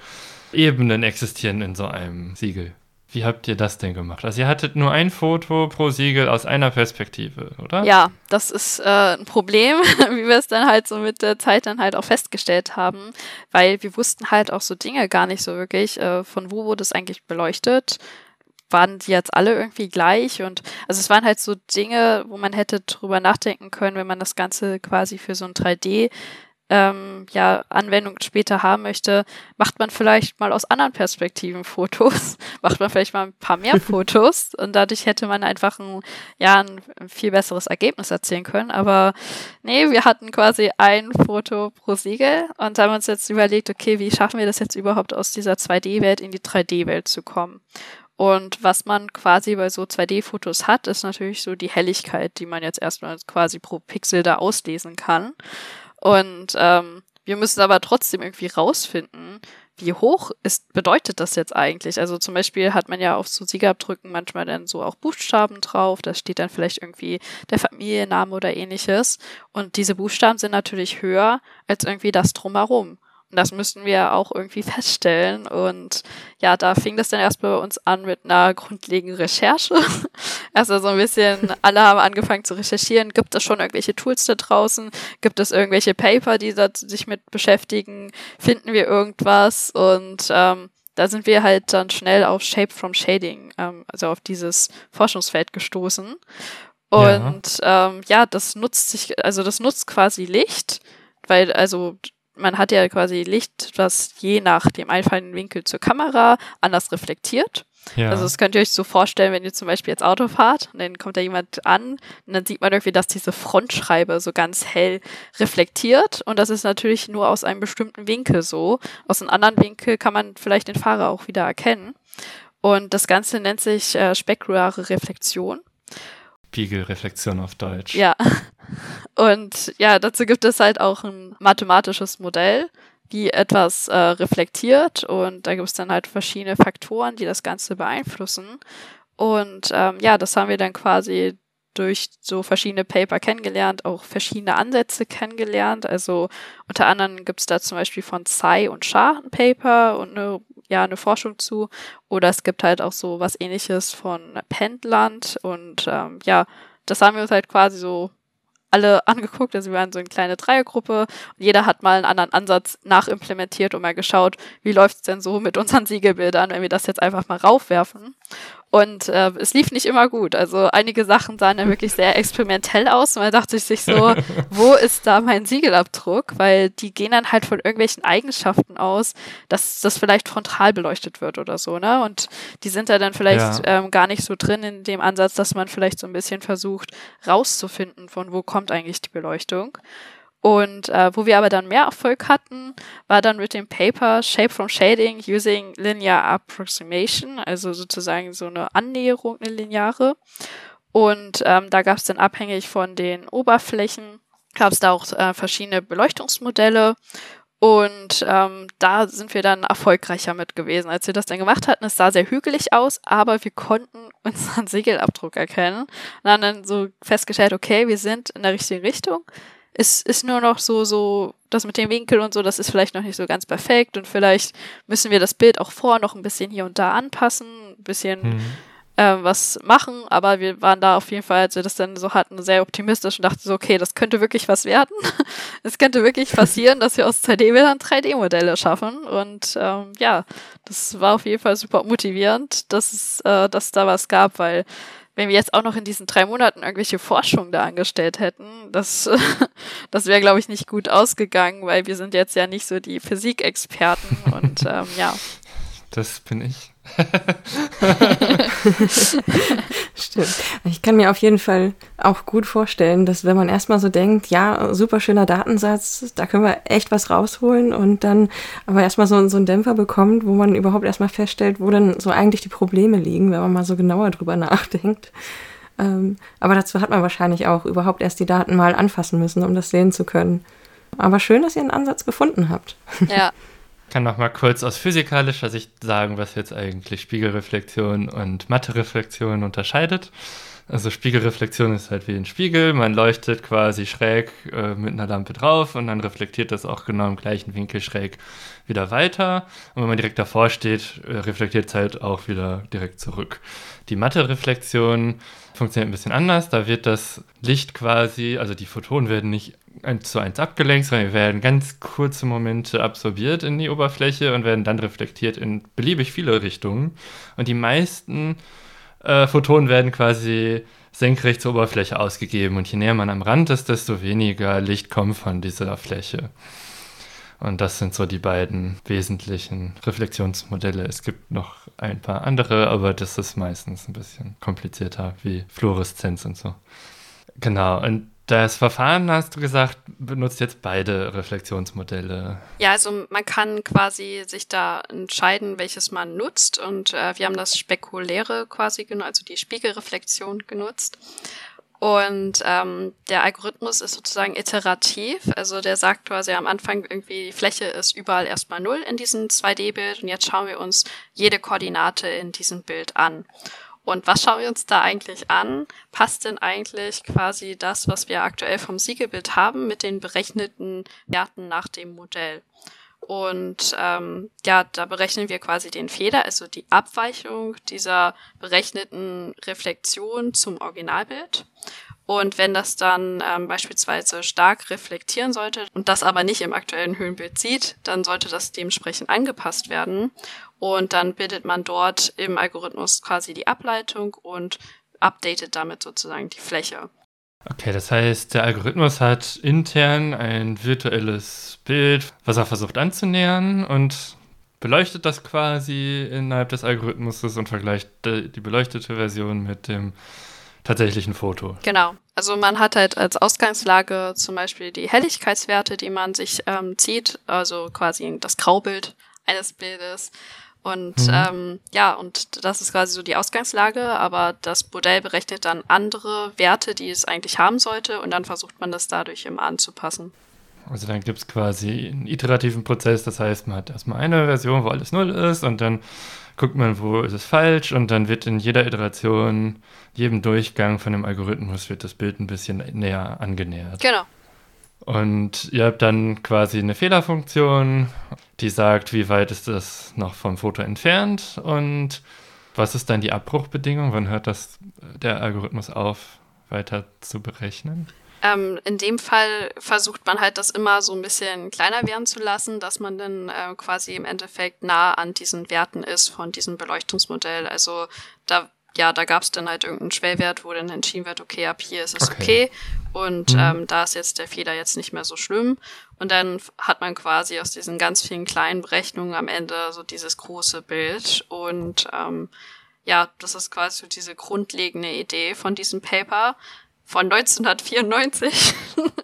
Ebenen existieren in so einem Siegel. Wie habt ihr das denn gemacht? Also ihr hattet nur ein Foto pro Siegel aus einer Perspektive, oder? Ja, das ist äh, ein Problem, wie wir es dann halt so mit der Zeit dann halt auch festgestellt haben, weil wir wussten halt auch so Dinge gar nicht so wirklich, äh, von wo wurde es eigentlich beleuchtet, waren die jetzt alle irgendwie gleich und also es waren halt so Dinge, wo man hätte drüber nachdenken können, wenn man das Ganze quasi für so ein 3D ähm, ja, Anwendung später haben möchte, macht man vielleicht mal aus anderen Perspektiven Fotos, macht man vielleicht mal ein paar mehr Fotos und dadurch hätte man einfach ein, ja, ein, viel besseres Ergebnis erzielen können. Aber nee, wir hatten quasi ein Foto pro Siegel und haben uns jetzt überlegt, okay, wie schaffen wir das jetzt überhaupt aus dieser 2D-Welt in die 3D-Welt zu kommen? Und was man quasi bei so 2D-Fotos hat, ist natürlich so die Helligkeit, die man jetzt erstmal quasi pro Pixel da auslesen kann. Und ähm, wir müssen aber trotzdem irgendwie rausfinden, wie hoch ist, bedeutet das jetzt eigentlich? Also zum Beispiel hat man ja auf so Siegabdrücken manchmal dann so auch Buchstaben drauf, da steht dann vielleicht irgendwie der Familienname oder ähnliches. Und diese Buchstaben sind natürlich höher als irgendwie das drumherum. Das müssten wir auch irgendwie feststellen. Und ja, da fing das dann erst bei uns an mit einer grundlegenden Recherche. also so ein bisschen, alle haben angefangen zu recherchieren. Gibt es schon irgendwelche Tools da draußen? Gibt es irgendwelche Paper, die sich mit beschäftigen? Finden wir irgendwas? Und ähm, da sind wir halt dann schnell auf Shape from Shading, ähm, also auf dieses Forschungsfeld gestoßen. Und ja. Ähm, ja, das nutzt sich, also das nutzt quasi Licht, weil also man hat ja quasi Licht, was je nach dem einfallenden Winkel zur Kamera anders reflektiert. Ja. Also das könnt ihr euch so vorstellen, wenn ihr zum Beispiel jetzt Auto fahrt und dann kommt da jemand an und dann sieht man irgendwie, dass diese Frontscheibe so ganz hell reflektiert und das ist natürlich nur aus einem bestimmten Winkel so. Aus einem anderen Winkel kann man vielleicht den Fahrer auch wieder erkennen. Und das Ganze nennt sich äh, spekulare Reflexion. Spiegelreflexion auf Deutsch. Ja. Und ja, dazu gibt es halt auch ein mathematisches Modell, wie etwas äh, reflektiert. Und da gibt es dann halt verschiedene Faktoren, die das Ganze beeinflussen. Und ähm, ja, das haben wir dann quasi durch so verschiedene Paper kennengelernt, auch verschiedene Ansätze kennengelernt. Also unter anderem gibt es da zum Beispiel von Tsai und Shah ein Paper und eine ja eine Forschung zu. Oder es gibt halt auch so was ähnliches von Pendland und ähm, ja, das haben wir uns halt quasi so alle angeguckt. Also wir waren so eine kleine Dreiergruppe und jeder hat mal einen anderen Ansatz nachimplementiert und mal geschaut, wie läuft es denn so mit unseren Siegelbildern, wenn wir das jetzt einfach mal raufwerfen. Und äh, es lief nicht immer gut. Also einige Sachen sahen ja wirklich sehr experimentell aus. Und man dachte sich so, wo ist da mein Siegelabdruck? Weil die gehen dann halt von irgendwelchen Eigenschaften aus, dass das vielleicht frontal beleuchtet wird oder so, ne? Und die sind da dann vielleicht ja. ähm, gar nicht so drin in dem Ansatz, dass man vielleicht so ein bisschen versucht, rauszufinden, von wo kommt eigentlich die Beleuchtung. Und äh, wo wir aber dann mehr Erfolg hatten, war dann mit dem Paper Shape from Shading using Linear Approximation, also sozusagen so eine Annäherung, eine lineare. Und ähm, da gab es dann abhängig von den Oberflächen, gab es da auch äh, verschiedene Beleuchtungsmodelle. Und ähm, da sind wir dann erfolgreicher mit gewesen. Als wir das dann gemacht hatten, es sah sehr hügelig aus, aber wir konnten unseren Segelabdruck erkennen. Und haben dann so festgestellt, okay, wir sind in der richtigen Richtung es ist nur noch so, so, das mit dem Winkel und so, das ist vielleicht noch nicht so ganz perfekt und vielleicht müssen wir das Bild auch vor noch ein bisschen hier und da anpassen, ein bisschen mhm. äh, was machen, aber wir waren da auf jeden Fall, als wir das dann so hatten, sehr optimistisch und dachten so, okay, das könnte wirklich was werden. es könnte wirklich passieren, dass wir aus 2D-Bildern 3D-Modelle schaffen und ähm, ja, das war auf jeden Fall super motivierend, dass es, äh, dass da was gab, weil wenn wir jetzt auch noch in diesen drei Monaten irgendwelche Forschung da angestellt hätten, das, das wäre, glaube ich, nicht gut ausgegangen, weil wir sind jetzt ja nicht so die Physikexperten und ähm, ja. Das bin ich. Stimmt. Ich kann mir auf jeden Fall auch gut vorstellen, dass wenn man erstmal so denkt, ja, super schöner Datensatz, da können wir echt was rausholen und dann aber erstmal so, so einen Dämpfer bekommt, wo man überhaupt erstmal feststellt, wo dann so eigentlich die Probleme liegen, wenn man mal so genauer drüber nachdenkt. Ähm, aber dazu hat man wahrscheinlich auch überhaupt erst die Daten mal anfassen müssen, um das sehen zu können. Aber schön, dass ihr einen Ansatz gefunden habt. Ja, kann noch mal kurz aus physikalischer Sicht sagen, was jetzt eigentlich Spiegelreflexion und Mattereflexion unterscheidet. Also Spiegelreflexion ist halt wie ein Spiegel, man leuchtet quasi schräg äh, mit einer Lampe drauf und dann reflektiert das auch genau im gleichen Winkel schräg wieder weiter. Und wenn man direkt davor steht, äh, reflektiert es halt auch wieder direkt zurück. Die Mattereflexion funktioniert ein bisschen anders. Da wird das Licht quasi, also die Photonen werden nicht eins zu eins abgelenkt, sondern werden ganz kurze Momente absorbiert in die Oberfläche und werden dann reflektiert in beliebig viele Richtungen. Und die meisten äh, Photonen werden quasi senkrecht zur Oberfläche ausgegeben. Und je näher man am Rand ist, desto weniger Licht kommt von dieser Fläche. Und das sind so die beiden wesentlichen Reflexionsmodelle. Es gibt noch ein paar andere, aber das ist meistens ein bisschen komplizierter, wie Fluoreszenz und so. Genau, und das Verfahren, hast du gesagt, benutzt jetzt beide Reflexionsmodelle. Ja, also man kann quasi sich da entscheiden, welches man nutzt. Und äh, wir haben das Spekuläre quasi, also die Spiegelreflexion genutzt. Und ähm, der Algorithmus ist sozusagen iterativ. Also der sagt quasi am Anfang irgendwie, die Fläche ist überall erstmal null in diesem 2D-Bild und jetzt schauen wir uns jede Koordinate in diesem Bild an. Und was schauen wir uns da eigentlich an? Passt denn eigentlich quasi das, was wir aktuell vom Siegelbild haben, mit den berechneten Werten nach dem Modell? Und ähm, ja, da berechnen wir quasi den Fehler, also die Abweichung dieser berechneten Reflexion zum Originalbild. Und wenn das dann ähm, beispielsweise stark reflektieren sollte und das aber nicht im aktuellen Höhenbild sieht, dann sollte das dementsprechend angepasst werden. Und dann bildet man dort im Algorithmus quasi die Ableitung und updatet damit sozusagen die Fläche. Okay, das heißt, der Algorithmus hat intern ein virtuelles Bild, was er versucht anzunähern und beleuchtet das quasi innerhalb des Algorithmus und vergleicht die beleuchtete Version mit dem tatsächlichen Foto. Genau. Also man hat halt als Ausgangslage zum Beispiel die Helligkeitswerte, die man sich ähm, zieht, also quasi das Graubild eines Bildes. Und mhm. ähm, ja, und das ist quasi so die Ausgangslage, aber das Modell berechnet dann andere Werte, die es eigentlich haben sollte, und dann versucht man das dadurch immer anzupassen. Also dann gibt es quasi einen iterativen Prozess, das heißt, man hat erstmal eine Version, wo alles null ist, und dann guckt man, wo ist es falsch und dann wird in jeder Iteration, jedem Durchgang von dem Algorithmus wird das Bild ein bisschen näher angenähert. Genau. Und ihr habt dann quasi eine Fehlerfunktion, die sagt, wie weit ist das noch vom Foto entfernt und was ist dann die Abbruchbedingung? Wann hört das der Algorithmus auf, weiter zu berechnen? Ähm, in dem Fall versucht man halt das immer so ein bisschen kleiner werden zu lassen, dass man dann äh, quasi im Endeffekt nah an diesen Werten ist von diesem Beleuchtungsmodell. Also da ja, da gab es dann halt irgendeinen Schwellwert, wo dann entschieden wird, okay, ab hier ist es okay. okay. Und mhm. ähm, da ist jetzt der Fehler jetzt nicht mehr so schlimm. Und dann hat man quasi aus diesen ganz vielen kleinen Berechnungen am Ende so dieses große Bild. Und ähm, ja, das ist quasi so diese grundlegende Idee von diesem Paper von 1994.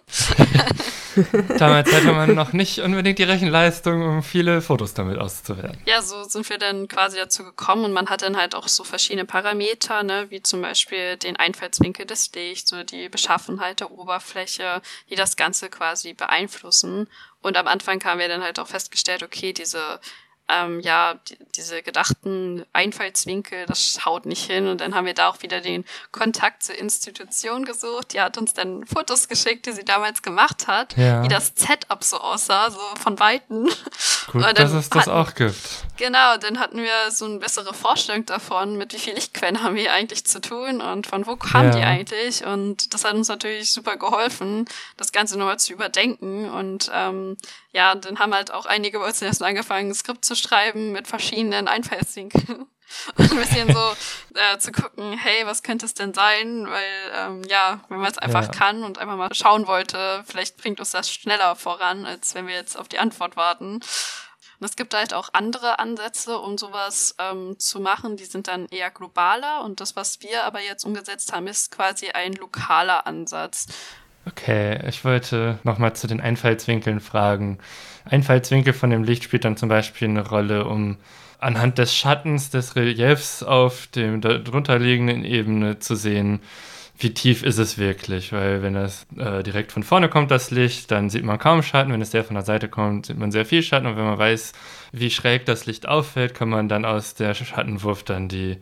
Damals hatte man noch nicht unbedingt die Rechenleistung, um viele Fotos damit auszuwerten. Ja, so sind wir dann quasi dazu gekommen und man hat dann halt auch so verschiedene Parameter, ne, wie zum Beispiel den Einfallswinkel des Lichts oder die Beschaffenheit der Oberfläche, die das Ganze quasi beeinflussen. Und am Anfang haben wir dann halt auch festgestellt, okay, diese ähm, ja, die, diese gedachten Einfallswinkel, das haut nicht hin. Und dann haben wir da auch wieder den Kontakt zur Institution gesucht. Die hat uns dann Fotos geschickt, die sie damals gemacht hat, ja. wie das Setup so aussah, so von Weitem. Gut, dass es das hatten, auch gibt. Genau, dann hatten wir so eine bessere Vorstellung davon, mit wie viel Lichtquellen haben wir eigentlich zu tun und von wo kamen ja. die eigentlich. Und das hat uns natürlich super geholfen, das Ganze nochmal zu überdenken. Und ähm, ja, dann haben halt auch einige bei uns erst angefangen, ein Skript zu schreiben mit verschiedenen Einfallswinkeln. Und ein bisschen so äh, zu gucken, hey, was könnte es denn sein? Weil, ähm, ja, wenn man es einfach ja. kann und einfach mal schauen wollte, vielleicht bringt uns das schneller voran, als wenn wir jetzt auf die Antwort warten. Und es gibt halt auch andere Ansätze, um sowas ähm, zu machen. Die sind dann eher globaler. Und das, was wir aber jetzt umgesetzt haben, ist quasi ein lokaler Ansatz. Okay, ich wollte nochmal zu den Einfallswinkeln fragen. Einfallswinkel von dem Licht spielt dann zum Beispiel eine Rolle, um anhand des Schattens des Reliefs auf dem darunterliegenden Ebene zu sehen, wie tief ist es wirklich. Weil wenn das äh, direkt von vorne kommt, das Licht, dann sieht man kaum Schatten. Wenn es sehr von der Seite kommt, sieht man sehr viel Schatten. Und wenn man weiß, wie schräg das Licht auffällt, kann man dann aus der Schattenwurf dann die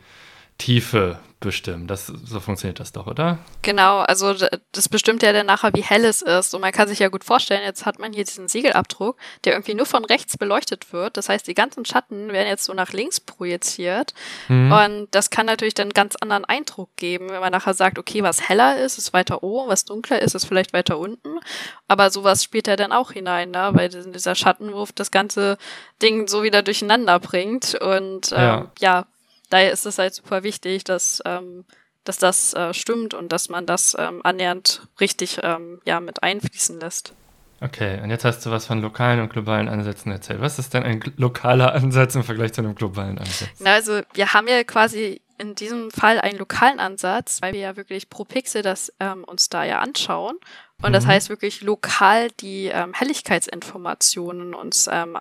Tiefe bestimmen. Das, so funktioniert das doch, oder? Genau, also das bestimmt ja dann nachher, wie hell es ist. Und man kann sich ja gut vorstellen, jetzt hat man hier diesen Siegelabdruck, der irgendwie nur von rechts beleuchtet wird. Das heißt, die ganzen Schatten werden jetzt so nach links projiziert. Mhm. Und das kann natürlich dann einen ganz anderen Eindruck geben, wenn man nachher sagt, okay, was heller ist, ist weiter oben, was dunkler ist, ist vielleicht weiter unten. Aber sowas spielt ja dann auch hinein, ne? weil dieser Schattenwurf das ganze Ding so wieder durcheinander bringt. Und ähm, ja, ja daher ist es halt super wichtig, dass, ähm, dass das äh, stimmt und dass man das ähm, annähernd richtig ähm, ja, mit einfließen lässt. Okay, und jetzt hast du was von lokalen und globalen Ansätzen erzählt. Was ist denn ein lokaler Ansatz im Vergleich zu einem globalen Ansatz? Na, also wir haben ja quasi in diesem Fall einen lokalen Ansatz, weil wir ja wirklich pro Pixel das ähm, uns da ja anschauen. Und das mhm. heißt wirklich lokal die ähm, Helligkeitsinformationen uns ähm,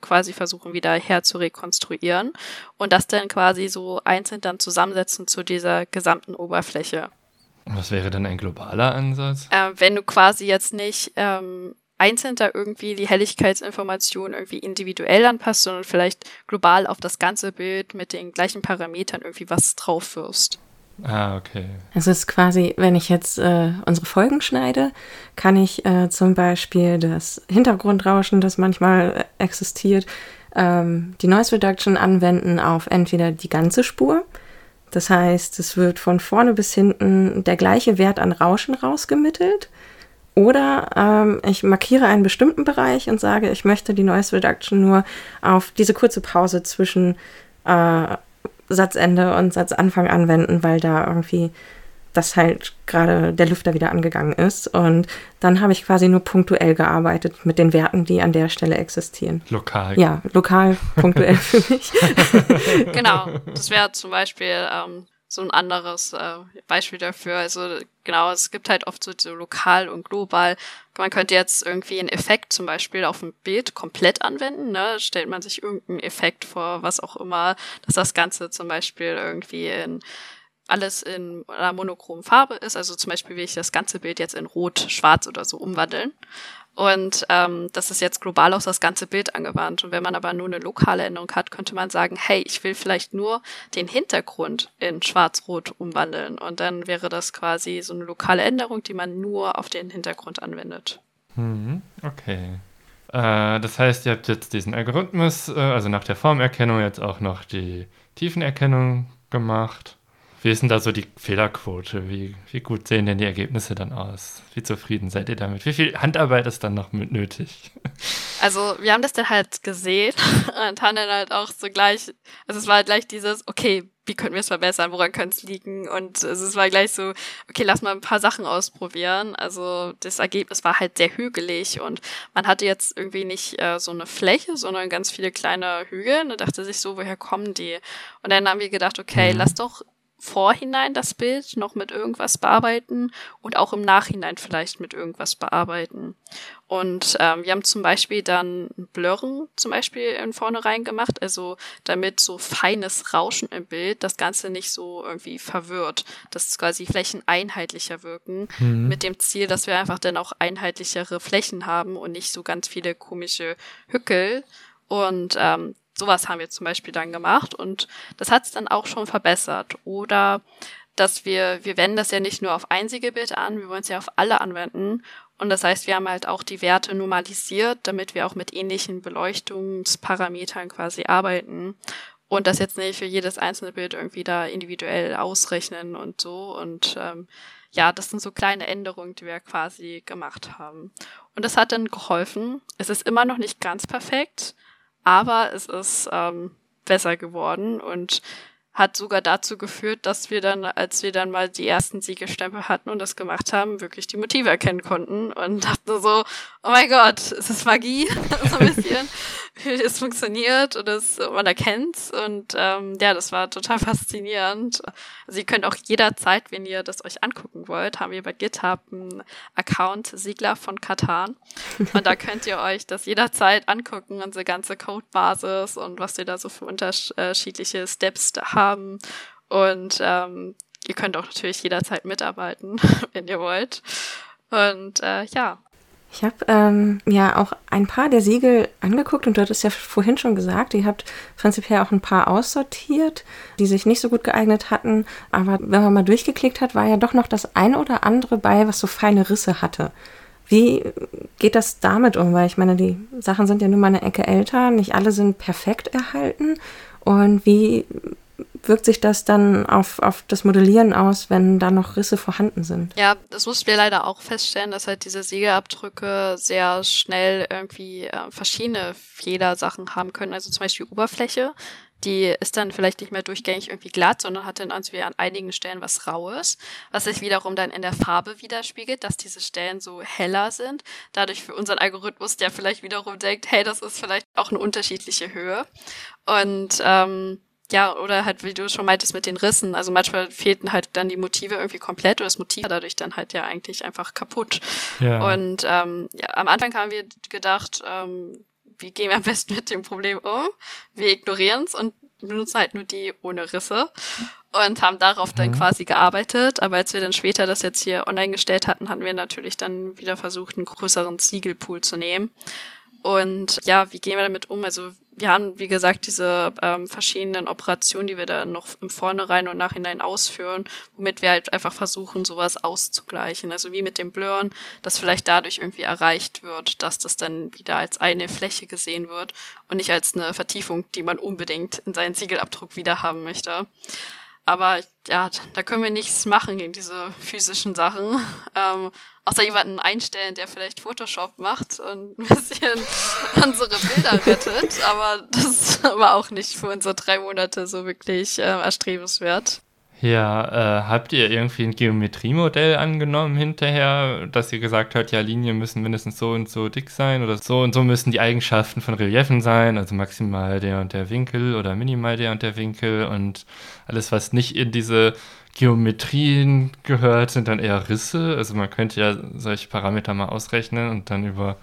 quasi versuchen wieder her zu rekonstruieren und das dann quasi so einzeln dann zusammensetzen zu dieser gesamten Oberfläche. Was wäre denn ein globaler Ansatz? Äh, wenn du quasi jetzt nicht ähm, einzeln da irgendwie die Helligkeitsinformation irgendwie individuell anpasst, sondern vielleicht global auf das ganze Bild mit den gleichen Parametern irgendwie was drauf wirst. Ah, okay. Es ist quasi, wenn ich jetzt äh, unsere Folgen schneide, kann ich äh, zum Beispiel das Hintergrundrauschen, das manchmal äh, existiert, ähm, die Noise Reduction anwenden auf entweder die ganze Spur. Das heißt, es wird von vorne bis hinten der gleiche Wert an Rauschen rausgemittelt. Oder ähm, ich markiere einen bestimmten Bereich und sage, ich möchte die Noise Reduction nur auf diese kurze Pause zwischen äh, Satzende und Satzanfang anwenden, weil da irgendwie das halt gerade der Lüfter wieder angegangen ist. Und dann habe ich quasi nur punktuell gearbeitet mit den Werten, die an der Stelle existieren. Lokal. Ja, lokal, punktuell für mich. genau, das wäre zum Beispiel ähm, so ein anderes äh, Beispiel dafür. Also genau, es gibt halt oft so, so lokal und global. Man könnte jetzt irgendwie einen Effekt zum Beispiel auf ein Bild komplett anwenden. Ne? Stellt man sich irgendeinen Effekt vor, was auch immer, dass das Ganze zum Beispiel irgendwie in alles in einer monochromen Farbe ist. Also zum Beispiel will ich das ganze Bild jetzt in Rot, Schwarz oder so umwandeln. Und ähm, das ist jetzt global auf das ganze Bild angewandt. Und wenn man aber nur eine lokale Änderung hat, könnte man sagen, hey, ich will vielleicht nur den Hintergrund in Schwarz-Rot umwandeln. Und dann wäre das quasi so eine lokale Änderung, die man nur auf den Hintergrund anwendet. Mhm, okay. Äh, das heißt, ihr habt jetzt diesen Algorithmus, äh, also nach der Formerkennung jetzt auch noch die Tiefenerkennung gemacht. Wie ist denn da so die Fehlerquote? Wie, wie gut sehen denn die Ergebnisse dann aus? Wie zufrieden seid ihr damit? Wie viel Handarbeit ist dann noch mit nötig? Also, wir haben das dann halt gesehen und haben dann halt auch so gleich, also es war halt gleich dieses, okay, wie können wir es verbessern, woran könnte es liegen? Und also es war gleich so, okay, lass mal ein paar Sachen ausprobieren. Also das Ergebnis war halt sehr hügelig und man hatte jetzt irgendwie nicht äh, so eine Fläche, sondern ganz viele kleine Hügel. Und da dachte sich so, woher kommen die? Und dann haben wir gedacht, okay, mhm. lass doch Vorhinein das Bild noch mit irgendwas bearbeiten und auch im Nachhinein vielleicht mit irgendwas bearbeiten. Und ähm, wir haben zum Beispiel dann Blurren zum Beispiel in vornherein gemacht, also damit so feines Rauschen im Bild das Ganze nicht so irgendwie verwirrt, dass quasi Flächen einheitlicher wirken, mhm. mit dem Ziel, dass wir einfach dann auch einheitlichere Flächen haben und nicht so ganz viele komische Hückel. Und ähm, Sowas haben wir zum Beispiel dann gemacht und das hat es dann auch schon verbessert. Oder dass wir, wir wenden das ja nicht nur auf einzige Bilder an, wir wollen es ja auf alle anwenden. Und das heißt, wir haben halt auch die Werte normalisiert, damit wir auch mit ähnlichen Beleuchtungsparametern quasi arbeiten. Und das jetzt nicht für jedes einzelne Bild irgendwie da individuell ausrechnen und so. Und ähm, ja, das sind so kleine Änderungen, die wir quasi gemacht haben. Und das hat dann geholfen. Es ist immer noch nicht ganz perfekt, aber es ist ähm, besser geworden und hat sogar dazu geführt, dass wir dann, als wir dann mal die ersten Siegestempel hatten und das gemacht haben, wirklich die Motive erkennen konnten und dachten so, oh mein Gott, ist das Magie? so ein bisschen es funktioniert und es, man erkennt's und ähm, ja, das war total faszinierend. Also ihr könnt auch jederzeit, wenn ihr das euch angucken wollt, haben wir bei GitHub einen Account Siegler von Katan und da könnt ihr euch das jederzeit angucken, unsere ganze Codebasis und was wir da so für unterschiedliche Steps haben und ähm, ihr könnt auch natürlich jederzeit mitarbeiten, wenn ihr wollt. Und äh, ja, ich habe ähm, ja auch ein paar der Siegel angeguckt und du hattest ja vorhin schon gesagt, ihr habt prinzipiell auch ein paar aussortiert, die sich nicht so gut geeignet hatten. Aber wenn man mal durchgeklickt hat, war ja doch noch das ein oder andere bei, was so feine Risse hatte. Wie geht das damit um? Weil ich meine, die Sachen sind ja nur mal eine Ecke älter, nicht alle sind perfekt erhalten. Und wie wirkt sich das dann auf, auf das Modellieren aus, wenn da noch Risse vorhanden sind? Ja, das mussten wir leider auch feststellen, dass halt diese Sägeabdrücke sehr schnell irgendwie äh, verschiedene Fehlersachen haben können. Also zum Beispiel Oberfläche, die ist dann vielleicht nicht mehr durchgängig irgendwie glatt, sondern hat dann irgendwie an einigen Stellen was Raues, was sich wiederum dann in der Farbe widerspiegelt, dass diese Stellen so heller sind. Dadurch für unseren Algorithmus, der vielleicht wiederum denkt, hey, das ist vielleicht auch eine unterschiedliche Höhe. Und ähm, ja, oder halt, wie du schon meintest, mit den Rissen. Also manchmal fehlten halt dann die Motive irgendwie komplett oder das Motiv war dadurch dann halt ja eigentlich einfach kaputt. Ja. Und ähm, ja, am Anfang haben wir gedacht, ähm, wie gehen wir am besten mit dem Problem um? Wir ignorieren es und benutzen halt nur die ohne Risse und haben darauf dann mhm. quasi gearbeitet. Aber als wir dann später das jetzt hier online gestellt hatten, hatten wir natürlich dann wieder versucht, einen größeren Ziegelpool zu nehmen. Und ja, wie gehen wir damit um? Also wir haben, wie gesagt, diese ähm, verschiedenen Operationen, die wir da noch im Vornherein und Nachhinein ausführen, womit wir halt einfach versuchen, sowas auszugleichen. Also wie mit dem Blurren, dass vielleicht dadurch irgendwie erreicht wird, dass das dann wieder als eine Fläche gesehen wird und nicht als eine Vertiefung, die man unbedingt in seinen Siegelabdruck wieder haben möchte. Aber ja, da können wir nichts machen gegen diese physischen Sachen. Ähm, außer jemanden einstellen, der vielleicht Photoshop macht und ein bisschen unsere Bilder rettet. Aber das war auch nicht für unsere drei Monate so wirklich äh, erstrebenswert. Ja, äh, habt ihr irgendwie ein Geometriemodell angenommen hinterher, dass ihr gesagt habt, ja, Linien müssen mindestens so und so dick sein oder so und so müssen die Eigenschaften von Reliefen sein, also maximal der und der Winkel oder minimal der und der Winkel und alles, was nicht in diese Geometrien gehört, sind dann eher Risse. Also man könnte ja solche Parameter mal ausrechnen und dann über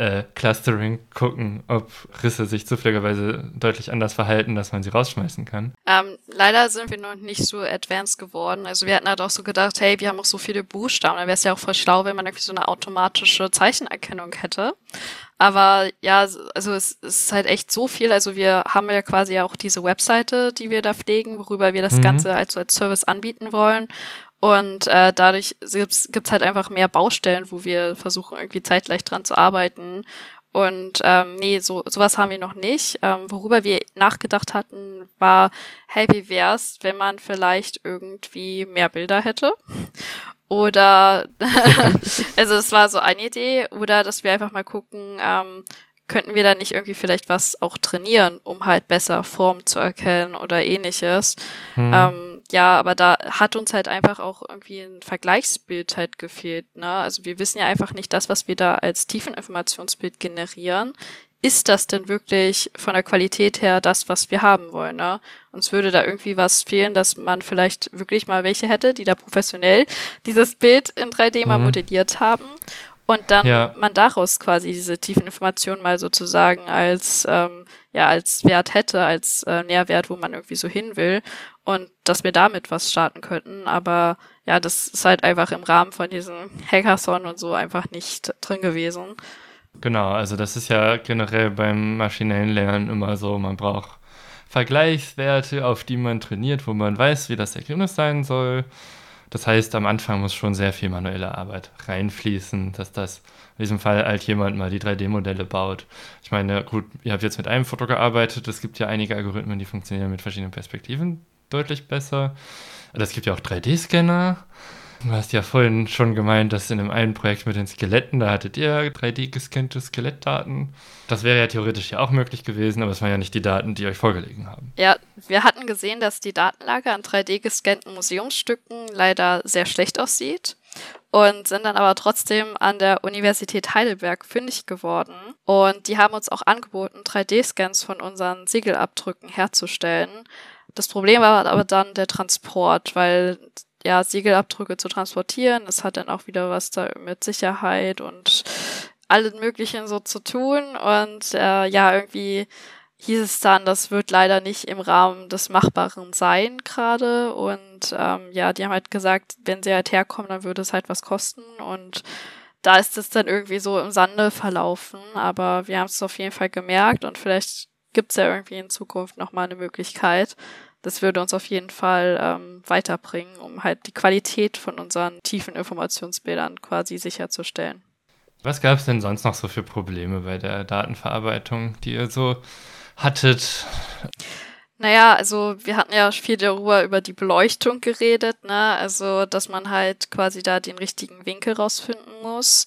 äh, Clustering gucken, ob Risse sich zufälligerweise deutlich anders verhalten, dass man sie rausschmeißen kann. Ähm, leider sind wir noch nicht so advanced geworden. Also wir hatten halt auch so gedacht, hey, wir haben auch so viele Buchstaben, dann wäre es ja auch voll schlau, wenn man irgendwie so eine automatische Zeichenerkennung hätte. Aber ja, also es, es ist halt echt so viel. Also wir haben ja quasi auch diese Webseite, die wir da pflegen, worüber wir das mhm. Ganze also als Service anbieten wollen. Und äh, dadurch gibt's gibt's halt einfach mehr Baustellen, wo wir versuchen, irgendwie zeitgleich dran zu arbeiten. Und ähm, nee, so sowas haben wir noch nicht. Ähm, worüber wir nachgedacht hatten, war, hey, wie wär's, wenn man vielleicht irgendwie mehr Bilder hätte? Oder also es war so eine Idee, oder dass wir einfach mal gucken, ähm, könnten wir da nicht irgendwie vielleicht was auch trainieren, um halt besser Form zu erkennen oder ähnliches. Hm. Ähm, ja, aber da hat uns halt einfach auch irgendwie ein Vergleichsbild halt gefehlt. Ne? Also wir wissen ja einfach nicht das, was wir da als Tiefeninformationsbild generieren. Ist das denn wirklich von der Qualität her das, was wir haben wollen? Ne? Uns würde da irgendwie was fehlen, dass man vielleicht wirklich mal welche hätte, die da professionell dieses Bild in 3D mal mhm. modelliert haben und dann ja. man daraus quasi diese tiefen Informationen mal sozusagen als ähm, ja als Wert hätte, als äh, Nährwert, wo man irgendwie so hin will und dass wir damit was starten könnten. Aber ja, das ist halt einfach im Rahmen von diesem Hackathon und so einfach nicht drin gewesen. Genau, also das ist ja generell beim maschinellen Lernen immer so, man braucht Vergleichswerte, auf die man trainiert, wo man weiß, wie das Ergebnis sein soll. Das heißt, am Anfang muss schon sehr viel manuelle Arbeit reinfließen, dass das in diesem Fall halt jemand mal die 3D-Modelle baut. Ich meine, gut, ihr habt jetzt mit einem Foto gearbeitet, es gibt ja einige Algorithmen, die funktionieren mit verschiedenen Perspektiven deutlich besser. Es gibt ja auch 3D-Scanner. Du hast ja vorhin schon gemeint, dass in dem einen Projekt mit den Skeletten, da hattet ihr 3D-gescannte Skelettdaten. Das wäre ja theoretisch ja auch möglich gewesen, aber es waren ja nicht die Daten, die euch vorgelegen haben. Ja, wir hatten gesehen, dass die Datenlage an 3D-gescannten Museumsstücken leider sehr schlecht aussieht und sind dann aber trotzdem an der Universität Heidelberg fündig geworden. Und die haben uns auch angeboten, 3D-Scans von unseren Siegelabdrücken herzustellen. Das Problem war aber dann der Transport, weil ja, Siegelabdrücke zu transportieren, das hat dann auch wieder was da mit Sicherheit und allen möglichen so zu tun. Und äh, ja, irgendwie hieß es dann, das wird leider nicht im Rahmen des Machbaren sein gerade. Und ähm, ja, die haben halt gesagt, wenn sie halt herkommen, dann würde es halt was kosten. Und da ist es dann irgendwie so im Sande verlaufen. Aber wir haben es auf jeden Fall gemerkt und vielleicht gibt es ja irgendwie in Zukunft nochmal eine Möglichkeit. Das würde uns auf jeden Fall ähm, weiterbringen, um halt die Qualität von unseren tiefen Informationsbildern quasi sicherzustellen. Was gab es denn sonst noch so für Probleme bei der Datenverarbeitung, die ihr so hattet? Naja, also wir hatten ja viel darüber über die Beleuchtung geredet, ne? Also, dass man halt quasi da den richtigen Winkel rausfinden muss.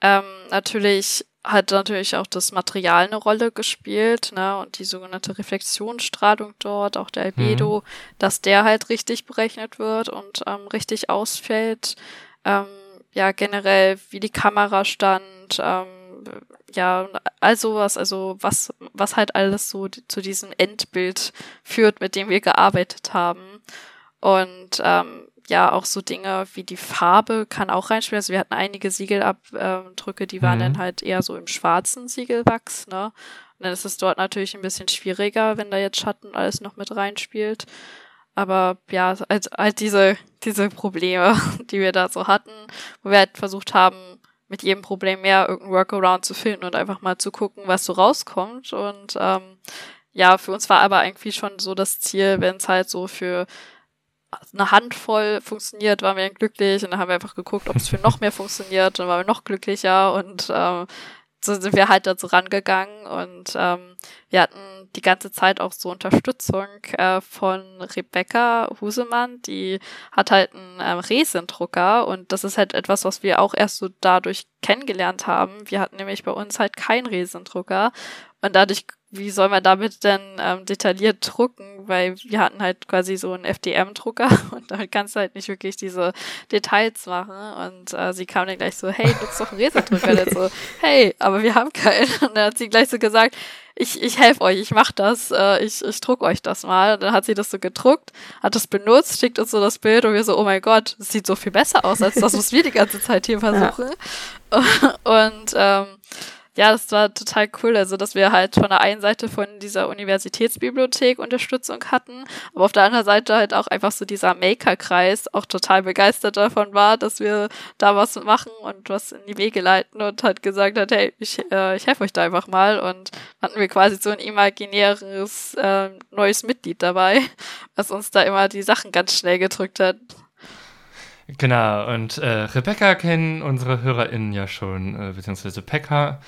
Ähm, natürlich hat natürlich auch das Material eine Rolle gespielt, ne, und die sogenannte Reflexionsstrahlung dort, auch der Albedo, mhm. dass der halt richtig berechnet wird und ähm, richtig ausfällt. Ähm, ja, generell, wie die Kamera stand, ähm, ja, all sowas, also was, was halt alles so zu diesem Endbild führt, mit dem wir gearbeitet haben. Und ähm, ja auch so Dinge wie die Farbe kann auch reinspielen. Also wir hatten einige Siegelabdrücke, die waren mhm. dann halt eher so im schwarzen Siegelwachs, ne? Und dann ist es dort natürlich ein bisschen schwieriger, wenn da jetzt Schatten alles noch mit reinspielt. Aber ja, halt, halt diese, diese Probleme, die wir da so hatten, wo wir halt versucht haben, mit jedem Problem mehr irgendein Workaround zu finden und einfach mal zu gucken, was so rauskommt. Und ähm, ja, für uns war aber irgendwie schon so das Ziel, wenn es halt so für eine Handvoll funktioniert, waren wir glücklich. Und dann haben wir einfach geguckt, ob es für noch mehr funktioniert, dann waren wir noch glücklicher. Und ähm, so sind wir halt dazu rangegangen und ähm, wir hatten die ganze Zeit auch so Unterstützung äh, von Rebecca Husemann, die hat halt einen ähm, Resendrucker und das ist halt etwas, was wir auch erst so dadurch kennengelernt haben. Wir hatten nämlich bei uns halt keinen Resendrucker und dadurch wie soll man damit denn ähm, detailliert drucken? Weil wir hatten halt quasi so einen FDM-Drucker und damit kannst du halt nicht wirklich diese Details machen. Und äh, sie kam dann gleich so, hey, nutzt doch einen Laserdrucker. dann so, hey, aber wir haben keinen. Und dann hat sie gleich so gesagt, ich, ich helfe euch, ich mach das, äh, ich, ich druck euch das mal. Und dann hat sie das so gedruckt, hat das benutzt, schickt uns so das Bild und wir so, oh mein Gott, das sieht so viel besser aus als das, was wir die ganze Zeit hier versuchen. Ja. Und ähm, ja, das war total cool. Also, dass wir halt von der einen Seite von dieser Universitätsbibliothek Unterstützung hatten, aber auf der anderen Seite halt auch einfach so dieser Maker-Kreis auch total begeistert davon war, dass wir da was machen und was in die Wege leiten und halt gesagt hat, hey, ich, äh, ich helfe euch da einfach mal. Und hatten wir quasi so ein imaginäres äh, neues Mitglied dabei, was uns da immer die Sachen ganz schnell gedrückt hat. Genau, und äh, Rebecca kennen unsere HörerInnen ja schon, äh, beziehungsweise Pekka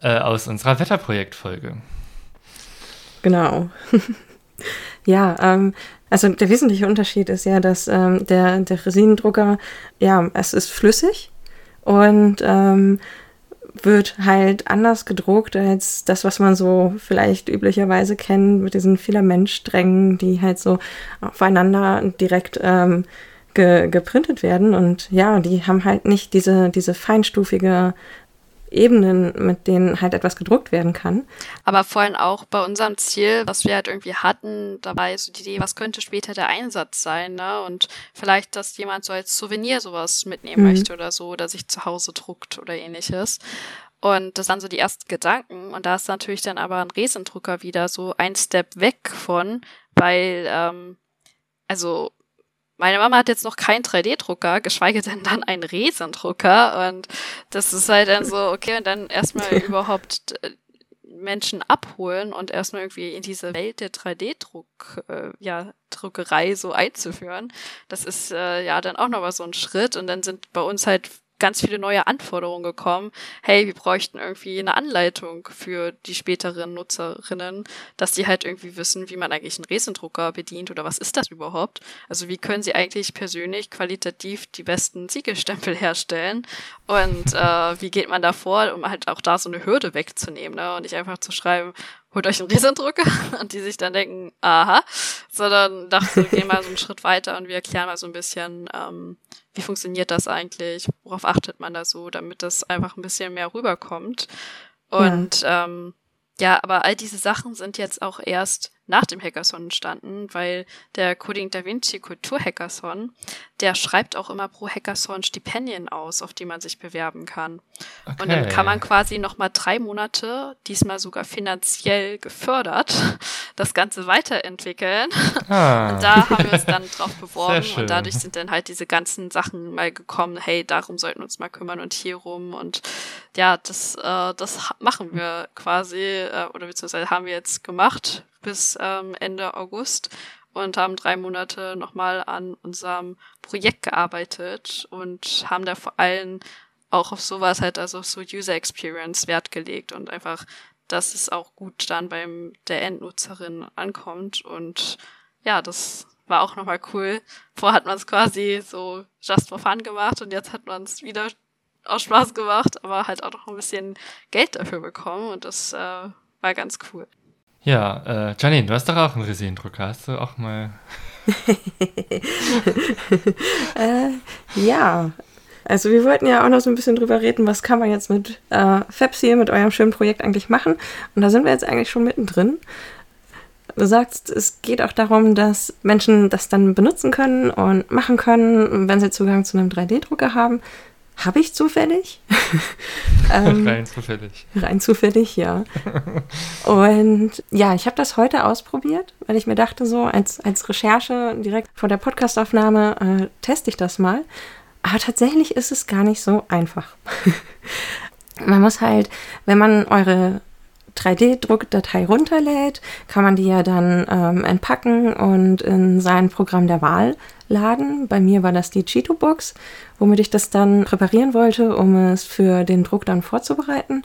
äh, aus unserer Wetterprojektfolge. Genau. ja, ähm, also der wesentliche Unterschied ist ja, dass ähm, der, der Resinendrucker, ja, es ist flüssig und ähm, wird halt anders gedruckt als das, was man so vielleicht üblicherweise kennt mit diesen Filamentsträngen, die halt so aufeinander direkt ähm, ge geprintet werden. Und ja, die haben halt nicht diese, diese feinstufige Ebenen, mit denen halt etwas gedruckt werden kann. Aber vorhin auch bei unserem Ziel, was wir halt irgendwie hatten, dabei so die Idee, was könnte später der Einsatz sein, ne? Und vielleicht, dass jemand so als Souvenir sowas mitnehmen mhm. möchte oder so, oder sich zu Hause druckt oder ähnliches. Und das waren so die ersten Gedanken. Und da ist natürlich dann aber ein Resendrucker wieder so ein Step weg von, weil, ähm, also meine Mama hat jetzt noch keinen 3D-Drucker, geschweige denn dann einen Resendrucker. Und das ist halt dann so, okay, und dann erstmal überhaupt äh, Menschen abholen und erstmal irgendwie in diese Welt der 3D-Druck, äh, ja, Druckerei so einzuführen. Das ist äh, ja dann auch nochmal so ein Schritt. Und dann sind bei uns halt ganz viele neue Anforderungen gekommen. Hey, wir bräuchten irgendwie eine Anleitung für die späteren Nutzerinnen, dass die halt irgendwie wissen, wie man eigentlich einen Resendrucker bedient oder was ist das überhaupt? Also wie können sie eigentlich persönlich qualitativ die besten Siegelstempel herstellen und äh, wie geht man da vor, um halt auch da so eine Hürde wegzunehmen ne? und nicht einfach zu schreiben, holt euch einen Resendrucker und die sich dann denken, aha, sondern dachte, wir gehen mal so einen Schritt weiter und wir erklären mal so ein bisschen, ähm, wie funktioniert das eigentlich, worauf achtet man da so, damit das einfach ein bisschen mehr rüberkommt. Und ja, ähm, ja aber all diese Sachen sind jetzt auch erst nach dem Hackathon entstanden, weil der Coding Da Vinci Kultur Hackathon, der schreibt auch immer pro Hackathon Stipendien aus, auf die man sich bewerben kann. Okay. Und dann kann man quasi nochmal drei Monate, diesmal sogar finanziell gefördert, das Ganze weiterentwickeln. Ah. Und da haben wir uns dann drauf beworben und dadurch sind dann halt diese ganzen Sachen mal gekommen, hey, darum sollten wir uns mal kümmern und hier rum und ja, das, äh, das machen wir quasi, äh, oder beziehungsweise haben wir jetzt gemacht bis ähm, Ende August und haben drei Monate nochmal an unserem Projekt gearbeitet und haben da vor allem auch auf sowas halt, also so User Experience Wert gelegt und einfach, dass es auch gut dann beim der Endnutzerin ankommt und ja, das war auch nochmal cool. Vorher hat man es quasi so just for fun gemacht und jetzt hat man es wieder aus Spaß gemacht, aber halt auch noch ein bisschen Geld dafür bekommen und das äh, war ganz cool. Ja, äh, Janine, du hast doch auch einen Resinendrucker. Hast du auch mal. äh, ja. Also wir wollten ja auch noch so ein bisschen drüber reden, was kann man jetzt mit äh, Fabs hier, mit eurem schönen Projekt eigentlich machen. Und da sind wir jetzt eigentlich schon mittendrin. Du sagst, es geht auch darum, dass Menschen das dann benutzen können und machen können, wenn sie Zugang zu einem 3D-Drucker haben. Habe ich zufällig. ähm, rein zufällig. Rein zufällig, ja. Und ja, ich habe das heute ausprobiert, weil ich mir dachte, so als, als Recherche direkt vor der Podcastaufnahme äh, teste ich das mal. Aber tatsächlich ist es gar nicht so einfach. man muss halt, wenn man eure 3D-Druckdatei runterlädt, kann man die ja dann ähm, entpacken und in sein Programm der Wahl laden. Bei mir war das die Cheeto-Box, womit ich das dann präparieren wollte, um es für den Druck dann vorzubereiten.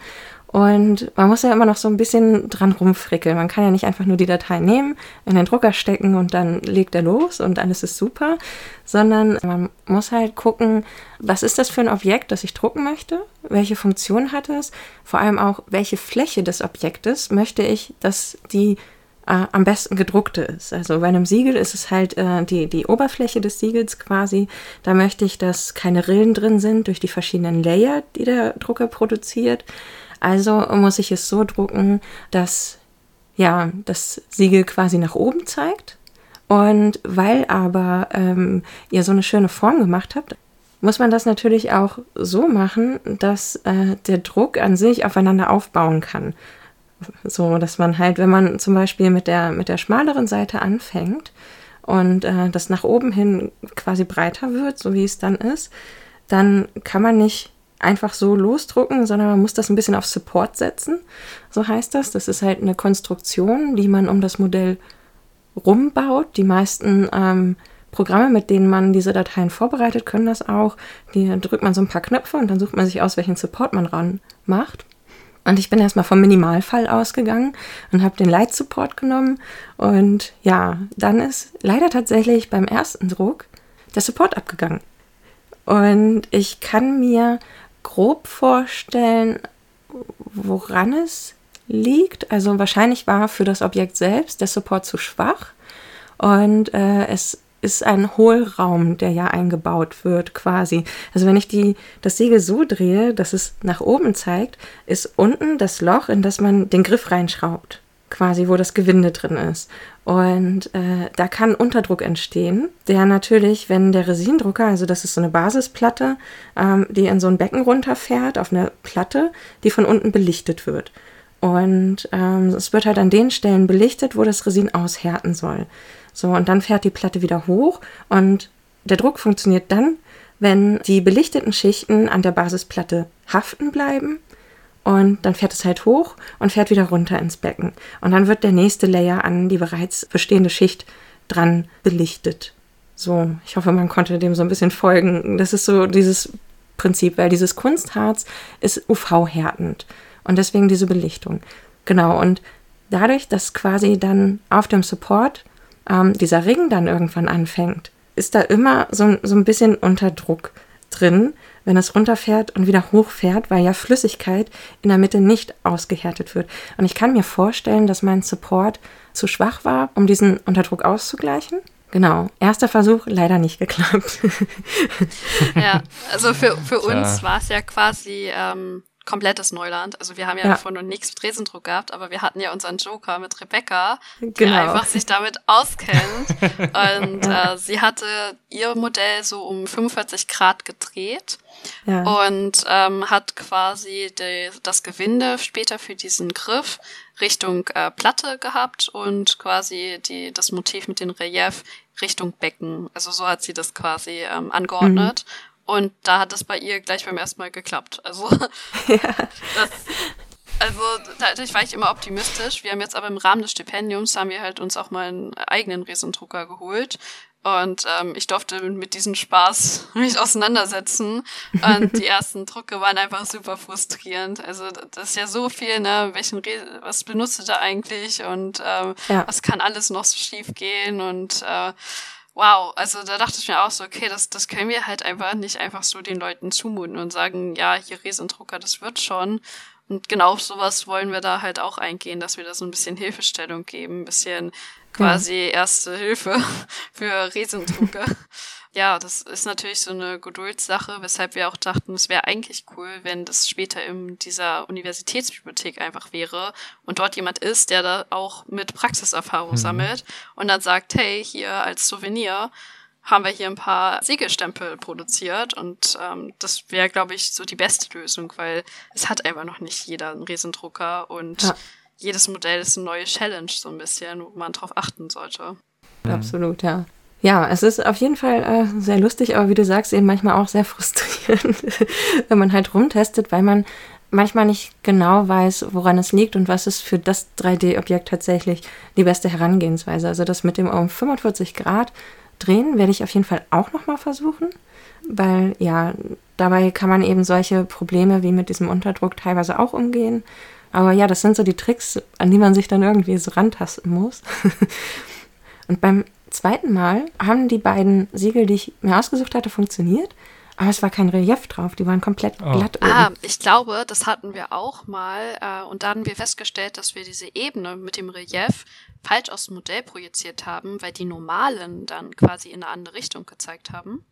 Und man muss ja immer noch so ein bisschen dran rumfrickeln. Man kann ja nicht einfach nur die Datei nehmen, in den Drucker stecken und dann legt er los und alles ist super, sondern man muss halt gucken, was ist das für ein Objekt, das ich drucken möchte? Welche Funktion hat es? Vor allem auch, welche Fläche des Objektes möchte ich, dass die äh, am besten gedruckte ist. Also bei einem Siegel ist es halt äh, die, die Oberfläche des Siegels quasi. Da möchte ich, dass keine Rillen drin sind durch die verschiedenen Layer, die der Drucker produziert. Also muss ich es so drucken, dass ja das Siegel quasi nach oben zeigt. Und weil aber ähm, ihr so eine schöne Form gemacht habt, muss man das natürlich auch so machen, dass äh, der Druck an sich aufeinander aufbauen kann. So, dass man halt, wenn man zum Beispiel mit der, mit der schmaleren Seite anfängt und äh, das nach oben hin quasi breiter wird, so wie es dann ist, dann kann man nicht einfach so losdrucken, sondern man muss das ein bisschen auf Support setzen. So heißt das. Das ist halt eine Konstruktion, die man um das Modell rumbaut. Die meisten ähm, Programme, mit denen man diese Dateien vorbereitet, können das auch. Die drückt man so ein paar Knöpfe und dann sucht man sich aus, welchen Support man ran macht. Und ich bin erstmal vom Minimalfall ausgegangen und habe den Light Support genommen. Und ja, dann ist leider tatsächlich beim ersten Druck der Support abgegangen. Und ich kann mir grob vorstellen, woran es liegt. Also wahrscheinlich war für das Objekt selbst der Support zu schwach und äh, es ist ein Hohlraum, der ja eingebaut wird quasi. Also wenn ich die, das Segel so drehe, dass es nach oben zeigt, ist unten das Loch, in das man den Griff reinschraubt quasi, wo das Gewinde drin ist. Und äh, da kann Unterdruck entstehen, der natürlich, wenn der Resinendrucker, also das ist so eine Basisplatte, ähm, die in so ein Becken runterfährt, auf eine Platte, die von unten belichtet wird. Und ähm, es wird halt an den Stellen belichtet, wo das Resin aushärten soll. So, und dann fährt die Platte wieder hoch und der Druck funktioniert dann, wenn die belichteten Schichten an der Basisplatte haften bleiben und dann fährt es halt hoch und fährt wieder runter ins Becken. Und dann wird der nächste Layer an die bereits bestehende Schicht dran belichtet. So, ich hoffe, man konnte dem so ein bisschen folgen. Das ist so dieses Prinzip, weil dieses Kunstharz ist UV-härtend und deswegen diese Belichtung. Genau, und dadurch, dass quasi dann auf dem Support ähm, dieser Ring dann irgendwann anfängt, ist da immer so, so ein bisschen Unterdruck drin, wenn es runterfährt und wieder hochfährt, weil ja Flüssigkeit in der Mitte nicht ausgehärtet wird. Und ich kann mir vorstellen, dass mein Support zu schwach war, um diesen Unterdruck auszugleichen. Genau. Erster Versuch, leider nicht geklappt. ja, also für, für uns war es ja quasi ähm, komplettes Neuland. Also wir haben ja, ja. davon noch nichts mit Resendruck gehabt, aber wir hatten ja unseren Joker mit Rebecca, die genau. einfach sich damit auskennt. und äh, sie hatte ihr Modell so um 45 Grad gedreht ja. und ähm, hat quasi die, das Gewinde später für diesen Griff Richtung äh, Platte gehabt und quasi die, das Motiv mit dem Relief Richtung Becken. Also so hat sie das quasi ähm, angeordnet. Mhm. Und da hat es bei ihr gleich beim ersten Mal geklappt. Also, ja. das, also dadurch war ich immer optimistisch. Wir haben jetzt aber im Rahmen des Stipendiums haben wir halt uns auch mal einen eigenen Resendrucker geholt. Und ähm, ich durfte mit diesem Spaß mich auseinandersetzen. Und die ersten Drucke waren einfach super frustrierend. Also das ist ja so viel, ne? Welchen Re was benutzt du da eigentlich? Und ähm, ja. was kann alles noch so schief gehen? Und äh, wow, also da dachte ich mir auch so, okay, das, das können wir halt einfach nicht einfach so den Leuten zumuten und sagen, ja, hier Resendrucker, das wird schon. Und genau auf sowas wollen wir da halt auch eingehen, dass wir da so ein bisschen Hilfestellung geben, ein bisschen quasi erste Hilfe für Resendrucker ja, das ist natürlich so eine Geduldssache, weshalb wir auch dachten, es wäre eigentlich cool, wenn das später in dieser Universitätsbibliothek einfach wäre und dort jemand ist, der da auch mit Praxiserfahrung mhm. sammelt und dann sagt, hey, hier als Souvenir haben wir hier ein paar Siegelstempel produziert und ähm, das wäre, glaube ich, so die beste Lösung, weil es hat einfach noch nicht jeder einen Riesendrucker und ja. jedes Modell ist eine neue Challenge so ein bisschen, wo man drauf achten sollte. Absolut, ja. Ja, es ist auf jeden Fall äh, sehr lustig, aber wie du sagst, eben manchmal auch sehr frustrierend, wenn man halt rumtestet, weil man manchmal nicht genau weiß, woran es liegt und was ist für das 3D-Objekt tatsächlich die beste Herangehensweise. Also das mit dem um 45 Grad drehen werde ich auf jeden Fall auch nochmal versuchen, weil ja, dabei kann man eben solche Probleme wie mit diesem Unterdruck teilweise auch umgehen. Aber ja, das sind so die Tricks, an die man sich dann irgendwie so rantasten muss. und beim zweiten Mal haben die beiden Siegel, die ich mir ausgesucht hatte, funktioniert. Aber es war kein Relief drauf, die waren komplett oh. glatt. Oben. Ah, ich glaube, das hatten wir auch mal. Äh, und da haben wir festgestellt, dass wir diese Ebene mit dem Relief falsch aus dem Modell projiziert haben, weil die normalen dann quasi in eine andere Richtung gezeigt haben.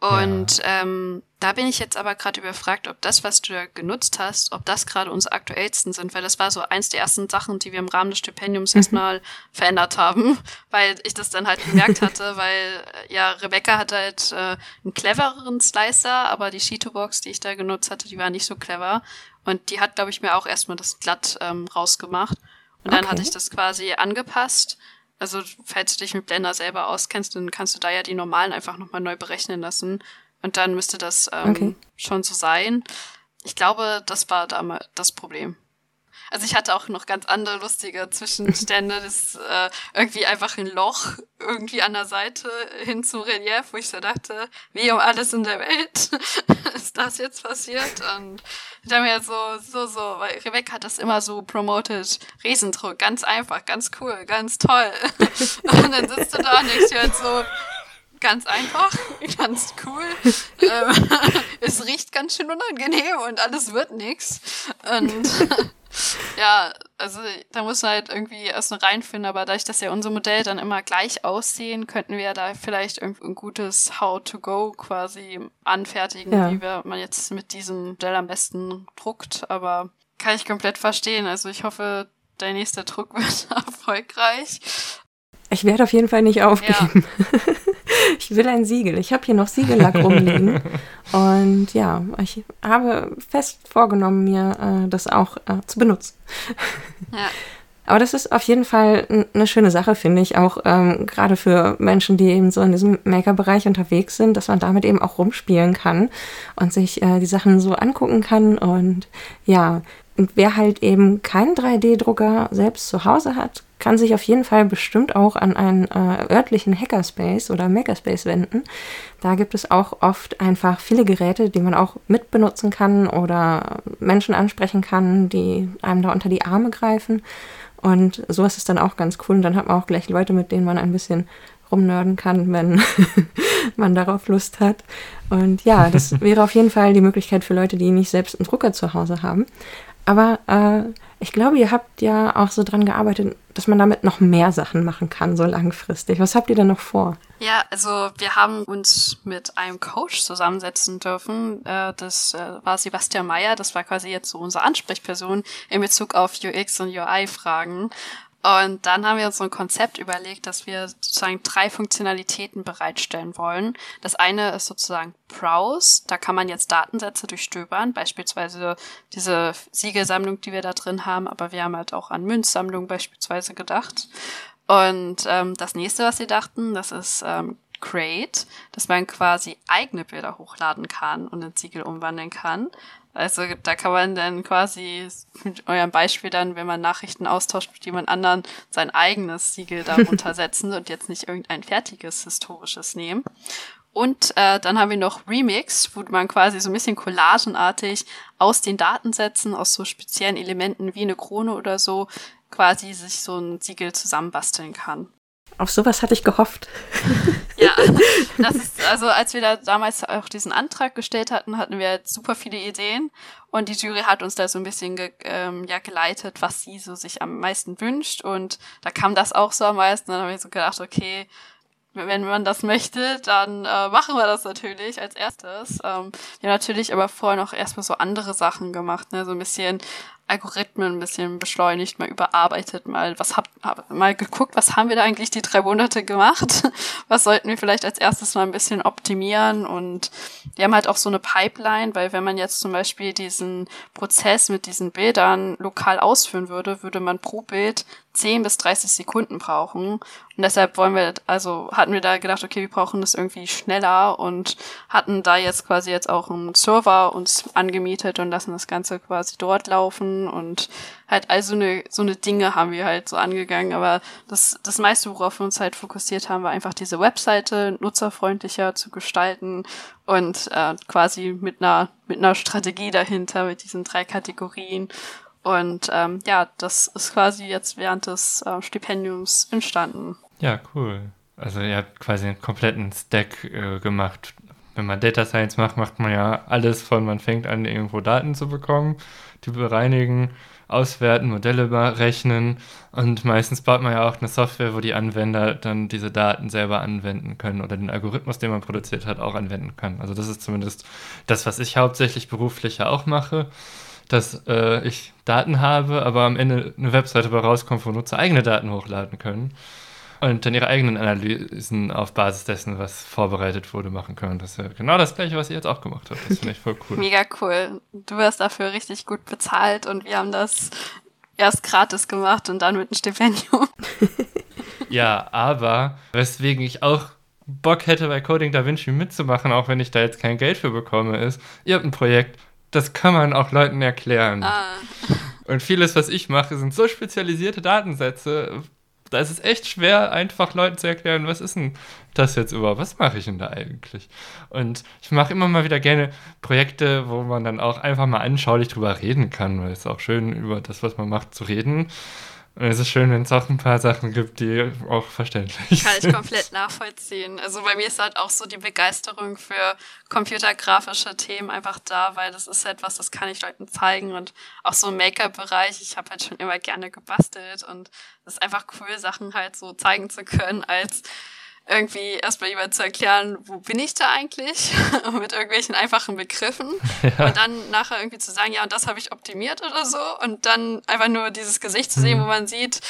Und ja. ähm, da bin ich jetzt aber gerade überfragt, ob das, was du da genutzt hast, ob das gerade unsere aktuellsten sind, weil das war so eins der ersten Sachen, die wir im Rahmen des Stipendiums mhm. erstmal verändert haben, weil ich das dann halt gemerkt hatte, weil äh, ja, Rebecca hatte halt äh, einen clevereren Slicer, aber die Cheeto-Box, die ich da genutzt hatte, die war nicht so clever. Und die hat, glaube ich, mir auch erstmal das glatt ähm, rausgemacht. Und dann okay. hatte ich das quasi angepasst also, falls du dich mit Blender selber auskennst, dann kannst du da ja die normalen einfach nochmal neu berechnen lassen. Und dann müsste das ähm, okay. schon so sein. Ich glaube, das war damals das Problem. Also ich hatte auch noch ganz andere lustige Zwischenstände. Das äh, irgendwie einfach ein Loch irgendwie an der Seite hin zu Relief, wo ich so dachte, wie um alles in der Welt ist das jetzt passiert? Und ich habe mir so, so, so, weil Rebecca hat das immer so promoted. Riesendruck, ganz einfach, ganz cool, ganz toll. und dann sitzt du da und denkst dir halt so, ganz einfach, ganz cool. ähm, es riecht ganz schön unangenehm und alles wird nix. Und ja, also da muss man halt irgendwie erst noch reinfinden, aber dadurch, dass ja unser Modell dann immer gleich aussehen, könnten wir da vielleicht ein gutes How-to-Go quasi anfertigen, ja. wie wir, man jetzt mit diesem Modell am besten druckt, aber kann ich komplett verstehen. Also ich hoffe, dein nächster Druck wird erfolgreich. Ich werde auf jeden Fall nicht aufgeben. Ja. Ich will ein Siegel. Ich habe hier noch Siegellack rumliegen. Und ja, ich habe fest vorgenommen, mir äh, das auch äh, zu benutzen. Ja. Aber das ist auf jeden Fall eine schöne Sache, finde ich, auch ähm, gerade für Menschen, die eben so in diesem Maker-Bereich unterwegs sind, dass man damit eben auch rumspielen kann und sich äh, die Sachen so angucken kann. Und ja, und wer halt eben keinen 3D-Drucker selbst zu Hause hat, kann sich auf jeden Fall bestimmt auch an einen äh, örtlichen Hackerspace oder Makerspace wenden. Da gibt es auch oft einfach viele Geräte, die man auch mitbenutzen kann oder Menschen ansprechen kann, die einem da unter die Arme greifen. Und sowas ist dann auch ganz cool. Und dann hat man auch gleich Leute, mit denen man ein bisschen rumnörden kann, wenn man darauf Lust hat. Und ja, das wäre auf jeden Fall die Möglichkeit für Leute, die nicht selbst einen Drucker zu Hause haben. Aber äh, ich glaube, ihr habt ja auch so dran gearbeitet, dass man damit noch mehr Sachen machen kann, so langfristig. Was habt ihr denn noch vor? Ja, also wir haben uns mit einem Coach zusammensetzen dürfen. Äh, das äh, war Sebastian Meyer, das war quasi jetzt so unsere Ansprechperson in Bezug auf UX und UI-Fragen. Und dann haben wir uns so ein Konzept überlegt, dass wir sozusagen drei Funktionalitäten bereitstellen wollen. Das eine ist sozusagen Browse. Da kann man jetzt Datensätze durchstöbern, beispielsweise diese Siegelsammlung, die wir da drin haben, aber wir haben halt auch an Münzsammlung beispielsweise gedacht. Und ähm, das nächste, was wir dachten, das ist ähm, Create, dass man quasi eigene Bilder hochladen kann und in Siegel umwandeln kann. Also da kann man dann quasi mit eurem Beispiel dann, wenn man Nachrichten austauscht mit jemand anderen, sein eigenes Siegel darunter setzen und jetzt nicht irgendein fertiges historisches nehmen. Und äh, dann haben wir noch Remix, wo man quasi so ein bisschen collagenartig aus den Datensätzen, aus so speziellen Elementen wie eine Krone oder so, quasi sich so ein Siegel zusammenbasteln kann. Auf sowas hatte ich gehofft. ja, das ist, also als wir da damals auch diesen Antrag gestellt hatten, hatten wir super viele Ideen und die Jury hat uns da so ein bisschen ge, ähm, ja, geleitet, was sie so sich am meisten wünscht und da kam das auch so am meisten. Dann haben wir so gedacht, okay, wenn man das möchte, dann äh, machen wir das natürlich als erstes. Ähm, wir haben natürlich aber vorher noch erstmal so andere Sachen gemacht, ne? so ein bisschen Algorithmen ein bisschen beschleunigt, mal überarbeitet, mal was habt, mal geguckt, was haben wir da eigentlich die drei Monate gemacht? Was sollten wir vielleicht als erstes mal ein bisschen optimieren? Und wir haben halt auch so eine Pipeline, weil wenn man jetzt zum Beispiel diesen Prozess mit diesen Bildern lokal ausführen würde, würde man pro Bild 10 bis 30 Sekunden brauchen. Und deshalb wollen wir, also hatten wir da gedacht, okay, wir brauchen das irgendwie schneller und hatten da jetzt quasi jetzt auch einen Server uns angemietet und lassen das Ganze quasi dort laufen und halt all so eine, so eine Dinge haben wir halt so angegangen. Aber das, das meiste, worauf wir uns halt fokussiert haben, war einfach diese Webseite nutzerfreundlicher zu gestalten und äh, quasi mit einer, mit einer Strategie dahinter, mit diesen drei Kategorien und ähm, ja, das ist quasi jetzt während des äh, Stipendiums entstanden. Ja, cool. Also ihr habt quasi einen kompletten Stack äh, gemacht. Wenn man Data Science macht, macht man ja alles von, man fängt an, irgendwo Daten zu bekommen, die bereinigen, auswerten, Modelle berechnen und meistens baut man ja auch eine Software, wo die Anwender dann diese Daten selber anwenden können oder den Algorithmus, den man produziert hat, auch anwenden kann. Also das ist zumindest das, was ich hauptsächlich beruflich ja auch mache dass äh, ich Daten habe, aber am Ende eine Webseite bei rauskommt, wo Nutzer eigene Daten hochladen können und dann ihre eigenen Analysen auf Basis dessen, was vorbereitet wurde, machen können. Das ist ja genau das Gleiche, was ihr jetzt auch gemacht habt. Das finde ich voll cool. Mega cool. Du wirst dafür richtig gut bezahlt und wir haben das erst gratis gemacht und dann mit einem Stipendium. ja, aber weswegen ich auch Bock hätte, bei Coding Da Vinci mitzumachen, auch wenn ich da jetzt kein Geld für bekomme, ist, ihr habt ein Projekt, das kann man auch Leuten erklären. Ah. Und vieles, was ich mache, sind so spezialisierte Datensätze. Da ist es echt schwer, einfach Leuten zu erklären, was ist denn das jetzt überhaupt? Was mache ich denn da eigentlich? Und ich mache immer mal wieder gerne Projekte, wo man dann auch einfach mal anschaulich drüber reden kann, weil es ist auch schön, über das, was man macht, zu reden. Es ist schön, wenn es auch ein paar Sachen gibt, die auch verständlich Kann ich komplett nachvollziehen. Also bei mir ist halt auch so die Begeisterung für computergrafische Themen einfach da, weil das ist etwas, das kann ich Leuten zeigen und auch so im Make-up-Bereich. Ich habe halt schon immer gerne gebastelt und es ist einfach cool, Sachen halt so zeigen zu können als irgendwie erstmal jemand zu erklären, wo bin ich da eigentlich? mit irgendwelchen einfachen Begriffen. Ja. Und dann nachher irgendwie zu sagen, ja, und das habe ich optimiert oder so. Und dann einfach nur dieses Gesicht zu sehen, mhm. wo man sieht,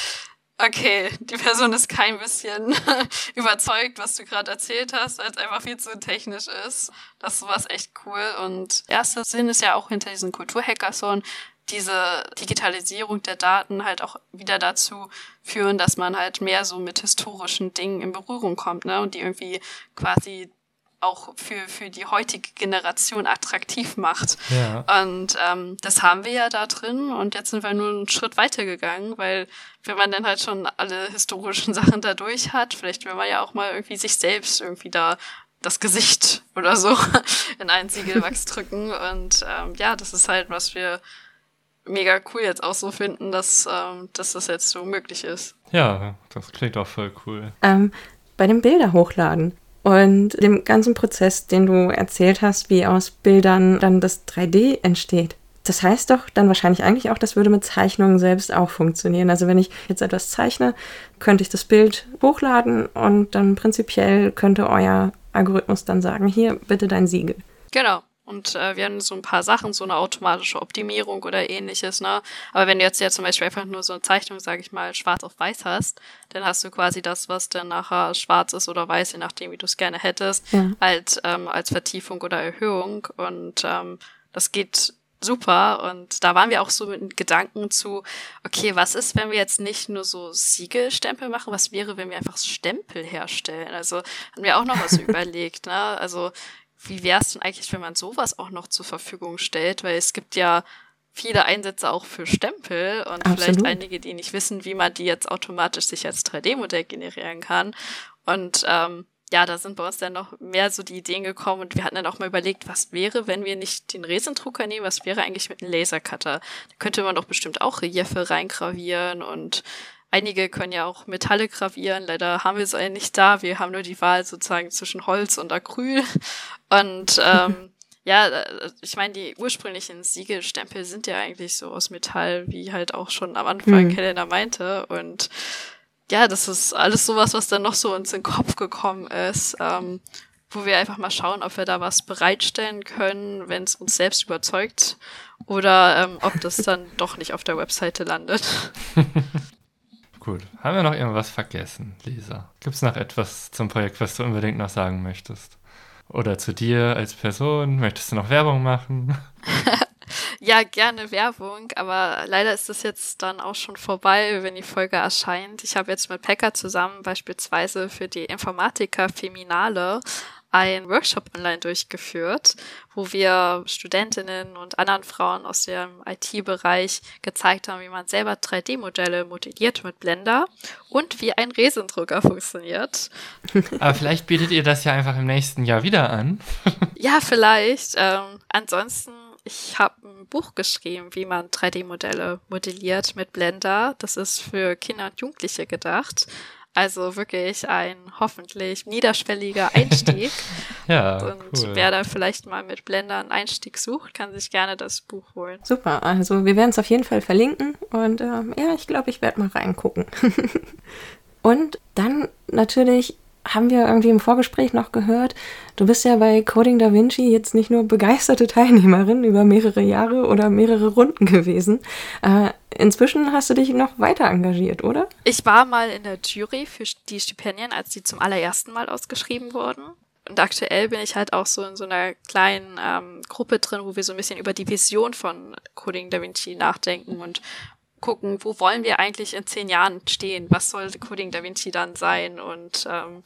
okay, die Person ist kein bisschen überzeugt, was du gerade erzählt hast, weil es einfach viel zu technisch ist. Das war echt cool. Und erster Sinn ist ja auch hinter diesen Kulturhackathon, diese Digitalisierung der Daten halt auch wieder dazu führen, dass man halt mehr so mit historischen Dingen in Berührung kommt, ne? Und die irgendwie quasi auch für, für die heutige Generation attraktiv macht. Ja. Und ähm, das haben wir ja da drin und jetzt sind wir nur einen Schritt weiter gegangen, weil wenn man dann halt schon alle historischen Sachen da durch hat, vielleicht will man ja auch mal irgendwie sich selbst irgendwie da das Gesicht oder so in einen Siegelwachs drücken. Und ähm, ja, das ist halt, was wir mega cool jetzt auch so finden, dass, ähm, dass das jetzt so möglich ist. Ja, das klingt auch voll cool. Ähm, bei dem Bilder hochladen und dem ganzen Prozess, den du erzählt hast, wie aus Bildern dann das 3D entsteht. Das heißt doch dann wahrscheinlich eigentlich auch, das würde mit Zeichnungen selbst auch funktionieren. Also wenn ich jetzt etwas zeichne, könnte ich das Bild hochladen und dann prinzipiell könnte euer Algorithmus dann sagen, hier bitte dein Siegel. Genau. Und äh, wir haben so ein paar Sachen, so eine automatische Optimierung oder ähnliches, ne? Aber wenn du jetzt ja zum Beispiel einfach nur so eine Zeichnung, sage ich mal, schwarz auf weiß hast, dann hast du quasi das, was dann nachher schwarz ist oder weiß, je nachdem, wie du es gerne hättest, ja. halt ähm, als Vertiefung oder Erhöhung. Und ähm, das geht super. Und da waren wir auch so mit Gedanken zu, okay, was ist, wenn wir jetzt nicht nur so Siegelstempel machen? Was wäre, wenn wir einfach Stempel herstellen? Also haben wir auch noch was überlegt, ne? Also wie wäre es denn eigentlich, wenn man sowas auch noch zur Verfügung stellt? Weil es gibt ja viele Einsätze auch für Stempel und Absolut. vielleicht einige, die nicht wissen, wie man die jetzt automatisch sich als 3D-Modell generieren kann. Und ähm, ja, da sind bei uns dann noch mehr so die Ideen gekommen und wir hatten dann auch mal überlegt, was wäre, wenn wir nicht den Resendrucker nehmen, was wäre eigentlich mit einem Lasercutter? Da könnte man doch bestimmt auch Reliefe reingravieren und Einige können ja auch Metalle gravieren. Leider haben wir es nicht da. Wir haben nur die Wahl sozusagen zwischen Holz und Acryl. Und ähm, ja, äh, ich meine, die ursprünglichen Siegelstempel sind ja eigentlich so aus Metall, wie halt auch schon am Anfang mhm. Helena meinte. Und ja, das ist alles sowas, was dann noch so uns in den Kopf gekommen ist. Ähm, wo wir einfach mal schauen, ob wir da was bereitstellen können, wenn es uns selbst überzeugt oder ähm, ob das dann doch nicht auf der Webseite landet. Gut. Haben wir noch irgendwas vergessen, Lisa? Gibt es noch etwas zum Projekt, was du unbedingt noch sagen möchtest? Oder zu dir als Person? Möchtest du noch Werbung machen? ja, gerne Werbung, aber leider ist das jetzt dann auch schon vorbei, wenn die Folge erscheint. Ich habe jetzt mit Pekka zusammen beispielsweise für die Informatiker Feminale ein Workshop online durchgeführt, wo wir Studentinnen und anderen Frauen aus dem IT-Bereich gezeigt haben, wie man selber 3D-Modelle modelliert mit Blender und wie ein Resendrucker funktioniert. Aber vielleicht bietet ihr das ja einfach im nächsten Jahr wieder an. ja, vielleicht. Ähm, ansonsten ich habe ein Buch geschrieben, wie man 3D-Modelle modelliert mit Blender. Das ist für Kinder und Jugendliche gedacht. Also wirklich ein hoffentlich niederschwelliger Einstieg. ja. Und cool. wer da vielleicht mal mit Blender einen Einstieg sucht, kann sich gerne das Buch holen. Super, also wir werden es auf jeden Fall verlinken und ähm, ja, ich glaube, ich werde mal reingucken. und dann natürlich haben wir irgendwie im Vorgespräch noch gehört, du bist ja bei Coding Da Vinci jetzt nicht nur begeisterte Teilnehmerin über mehrere Jahre oder mehrere Runden gewesen. Äh, inzwischen hast du dich noch weiter engagiert, oder? Ich war mal in der Jury für die Stipendien, als die zum allerersten Mal ausgeschrieben wurden. Und aktuell bin ich halt auch so in so einer kleinen ähm, Gruppe drin, wo wir so ein bisschen über die Vision von Coding Da Vinci nachdenken und gucken, wo wollen wir eigentlich in zehn Jahren stehen? Was soll Coding Da Vinci dann sein? Und ähm,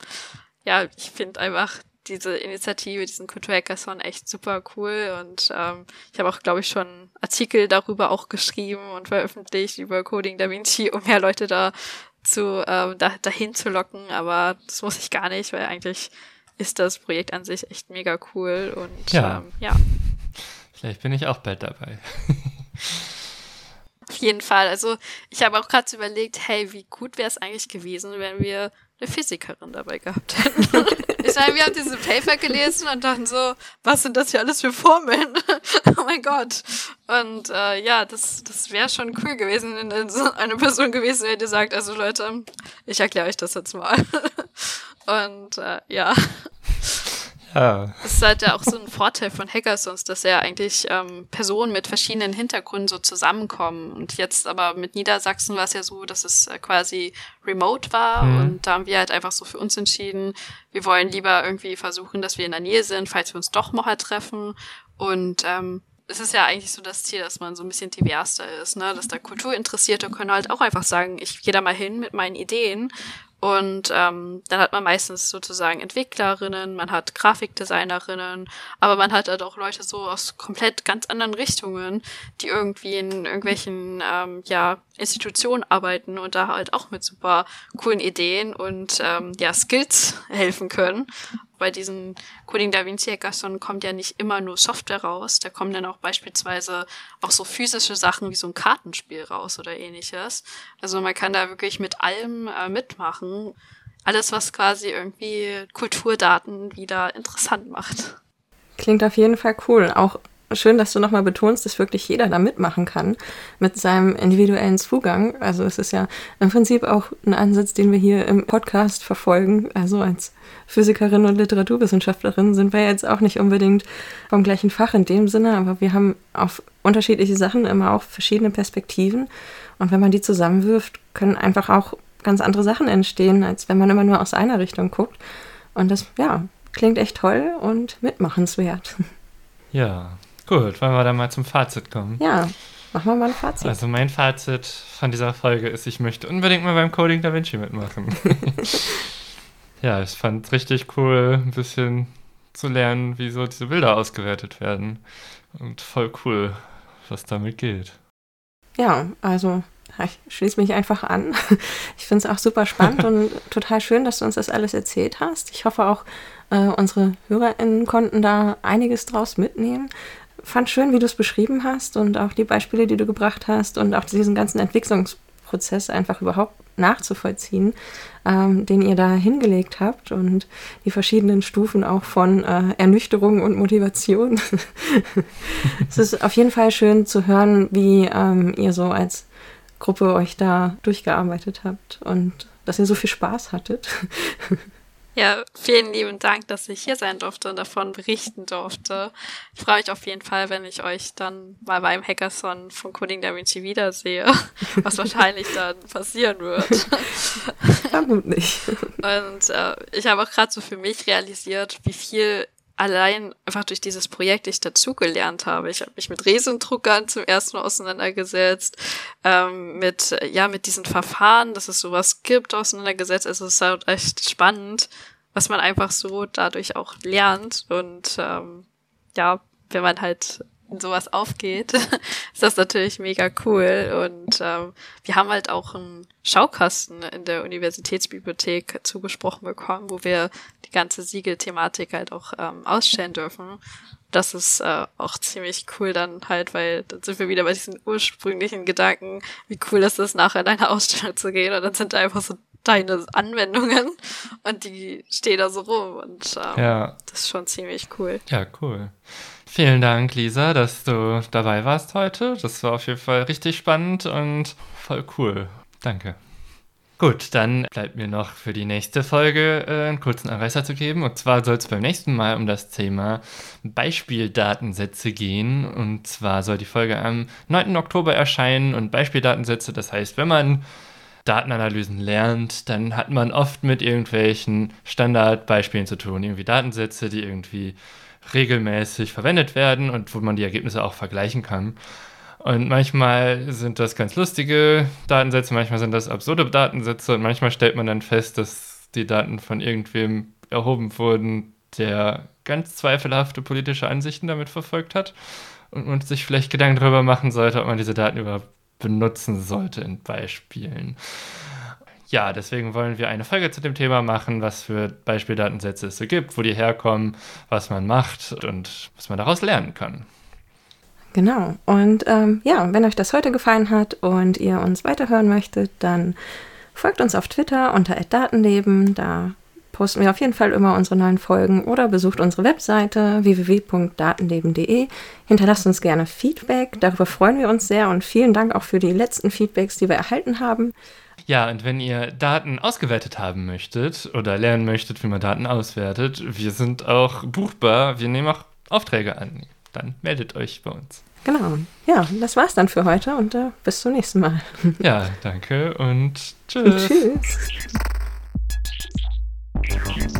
ja, ich finde einfach diese Initiative, diesen Kulturhackathon echt super cool und ähm, ich habe auch, glaube ich, schon Artikel darüber auch geschrieben und veröffentlicht über Coding Da Vinci, um mehr Leute da zu ähm, da, dahin zu locken, aber das muss ich gar nicht, weil eigentlich ist das Projekt an sich echt mega cool und ja. Ähm, ja. Vielleicht bin ich auch bald dabei. Auf jeden Fall. Also ich habe auch gerade überlegt, hey, wie gut wäre es eigentlich gewesen, wenn wir eine Physikerin dabei gehabt hätten. ich meine, wir haben diese Paper gelesen und dachten so, was sind das hier alles für Formeln? oh mein Gott. Und äh, ja, das, das wäre schon cool gewesen, wenn so eine Person gewesen wäre, die sagt, also Leute, ich erkläre euch das jetzt mal. und äh, ja. Das ist halt ja auch so ein Vorteil von Hackathons, dass ja eigentlich ähm, Personen mit verschiedenen Hintergründen so zusammenkommen. Und jetzt aber mit Niedersachsen war es ja so, dass es äh, quasi remote war. Mhm. Und da haben wir halt einfach so für uns entschieden, wir wollen lieber irgendwie versuchen, dass wir in der Nähe sind, falls wir uns doch mal halt treffen. Und ähm, es ist ja eigentlich so das Ziel, dass man so ein bisschen diverser ist, ne? Dass da Kulturinteressierte können halt auch einfach sagen, ich gehe da mal hin mit meinen Ideen und ähm, dann hat man meistens sozusagen Entwicklerinnen, man hat Grafikdesignerinnen, aber man hat halt auch Leute so aus komplett ganz anderen Richtungen, die irgendwie in irgendwelchen ähm, ja, Institutionen arbeiten und da halt auch mit super coolen Ideen und ähm, ja, Skills helfen können bei diesen Coding Da Vinci Hackathon kommt ja nicht immer nur Software raus, da kommen dann auch beispielsweise auch so physische Sachen wie so ein Kartenspiel raus oder ähnliches. Also man kann da wirklich mit allem äh, mitmachen. Alles, was quasi irgendwie Kulturdaten wieder interessant macht. Klingt auf jeden Fall cool. Auch schön, dass du nochmal betonst, dass wirklich jeder da mitmachen kann mit seinem individuellen Zugang. Also es ist ja im Prinzip auch ein Ansatz, den wir hier im Podcast verfolgen. Also als Physikerin und Literaturwissenschaftlerin sind wir jetzt auch nicht unbedingt vom gleichen Fach in dem Sinne, aber wir haben auf unterschiedliche Sachen immer auch verschiedene Perspektiven. Und wenn man die zusammenwirft, können einfach auch ganz andere Sachen entstehen, als wenn man immer nur aus einer Richtung guckt. Und das, ja, klingt echt toll und mitmachenswert. Ja, Gut, wollen wir dann mal zum Fazit kommen? Ja, machen wir mal ein Fazit. Also mein Fazit von dieser Folge ist, ich möchte unbedingt mal beim Coding Da Vinci mitmachen. ja, ich fand es richtig cool, ein bisschen zu lernen, wie so diese Bilder ausgewertet werden. Und voll cool, was damit geht. Ja, also ich schließe mich einfach an. Ich finde es auch super spannend und total schön, dass du uns das alles erzählt hast. Ich hoffe auch, äh, unsere HörerInnen konnten da einiges draus mitnehmen fand schön, wie du es beschrieben hast und auch die Beispiele, die du gebracht hast und auch diesen ganzen Entwicklungsprozess einfach überhaupt nachzuvollziehen, ähm, den ihr da hingelegt habt und die verschiedenen Stufen auch von äh, Ernüchterung und Motivation. es ist auf jeden Fall schön zu hören, wie ähm, ihr so als Gruppe euch da durchgearbeitet habt und dass ihr so viel Spaß hattet. Ja, vielen lieben Dank, dass ich hier sein durfte und davon berichten durfte. Ich freue mich auf jeden Fall, wenn ich euch dann mal beim Hackathon von Coding Da Vinci wiedersehe, was wahrscheinlich dann passieren wird. Vermutlich. Und äh, ich habe auch gerade so für mich realisiert, wie viel allein einfach durch dieses Projekt ich dazugelernt habe. Ich habe mich mit Resendruckern zum ersten Mal auseinandergesetzt, ähm, mit, ja, mit diesen Verfahren, dass es sowas gibt, auseinandergesetzt. Also es ist halt echt spannend, was man einfach so dadurch auch lernt. Und ähm, ja, wenn man halt in sowas aufgeht, ist das natürlich mega cool. Und ähm, wir haben halt auch einen Schaukasten in der Universitätsbibliothek zugesprochen bekommen, wo wir die ganze Siegelthematik halt auch ähm, ausstellen dürfen. Das ist äh, auch ziemlich cool dann halt, weil dann sind wir wieder bei diesen ursprünglichen Gedanken, wie cool ist es, nachher in eine Ausstellung zu gehen und dann sind da einfach so deine Anwendungen und die stehen da so rum und ähm, ja. das ist schon ziemlich cool. Ja, cool. Vielen Dank, Lisa, dass du dabei warst heute. Das war auf jeden Fall richtig spannend und voll cool. Danke. Gut, dann bleibt mir noch für die nächste Folge äh, einen kurzen Anreißer zu geben. Und zwar soll es beim nächsten Mal um das Thema Beispieldatensätze gehen. Und zwar soll die Folge am 9. Oktober erscheinen. Und Beispieldatensätze, das heißt, wenn man Datenanalysen lernt, dann hat man oft mit irgendwelchen Standardbeispielen zu tun. Irgendwie Datensätze, die irgendwie regelmäßig verwendet werden und wo man die Ergebnisse auch vergleichen kann. Und manchmal sind das ganz lustige Datensätze, manchmal sind das absurde Datensätze und manchmal stellt man dann fest, dass die Daten von irgendwem erhoben wurden, der ganz zweifelhafte politische Ansichten damit verfolgt hat und man sich vielleicht Gedanken darüber machen sollte, ob man diese Daten überhaupt benutzen sollte in Beispielen. Ja, deswegen wollen wir eine Folge zu dem Thema machen, was für Beispieldatensätze es so gibt, wo die herkommen, was man macht und was man daraus lernen kann. Genau. Und ähm, ja, wenn euch das heute gefallen hat und ihr uns weiterhören möchtet, dann folgt uns auf Twitter unter @datenleben. Da posten wir auf jeden Fall immer unsere neuen Folgen oder besucht unsere Webseite www.datenleben.de. Hinterlasst uns gerne Feedback, darüber freuen wir uns sehr und vielen Dank auch für die letzten Feedbacks, die wir erhalten haben. Ja, und wenn ihr Daten ausgewertet haben möchtet oder lernen möchtet, wie man Daten auswertet, wir sind auch buchbar. Wir nehmen auch Aufträge an. Dann meldet euch bei uns. Genau. Ja, das war's dann für heute und äh, bis zum nächsten Mal. Ja, danke und tschüss. Und tschüss.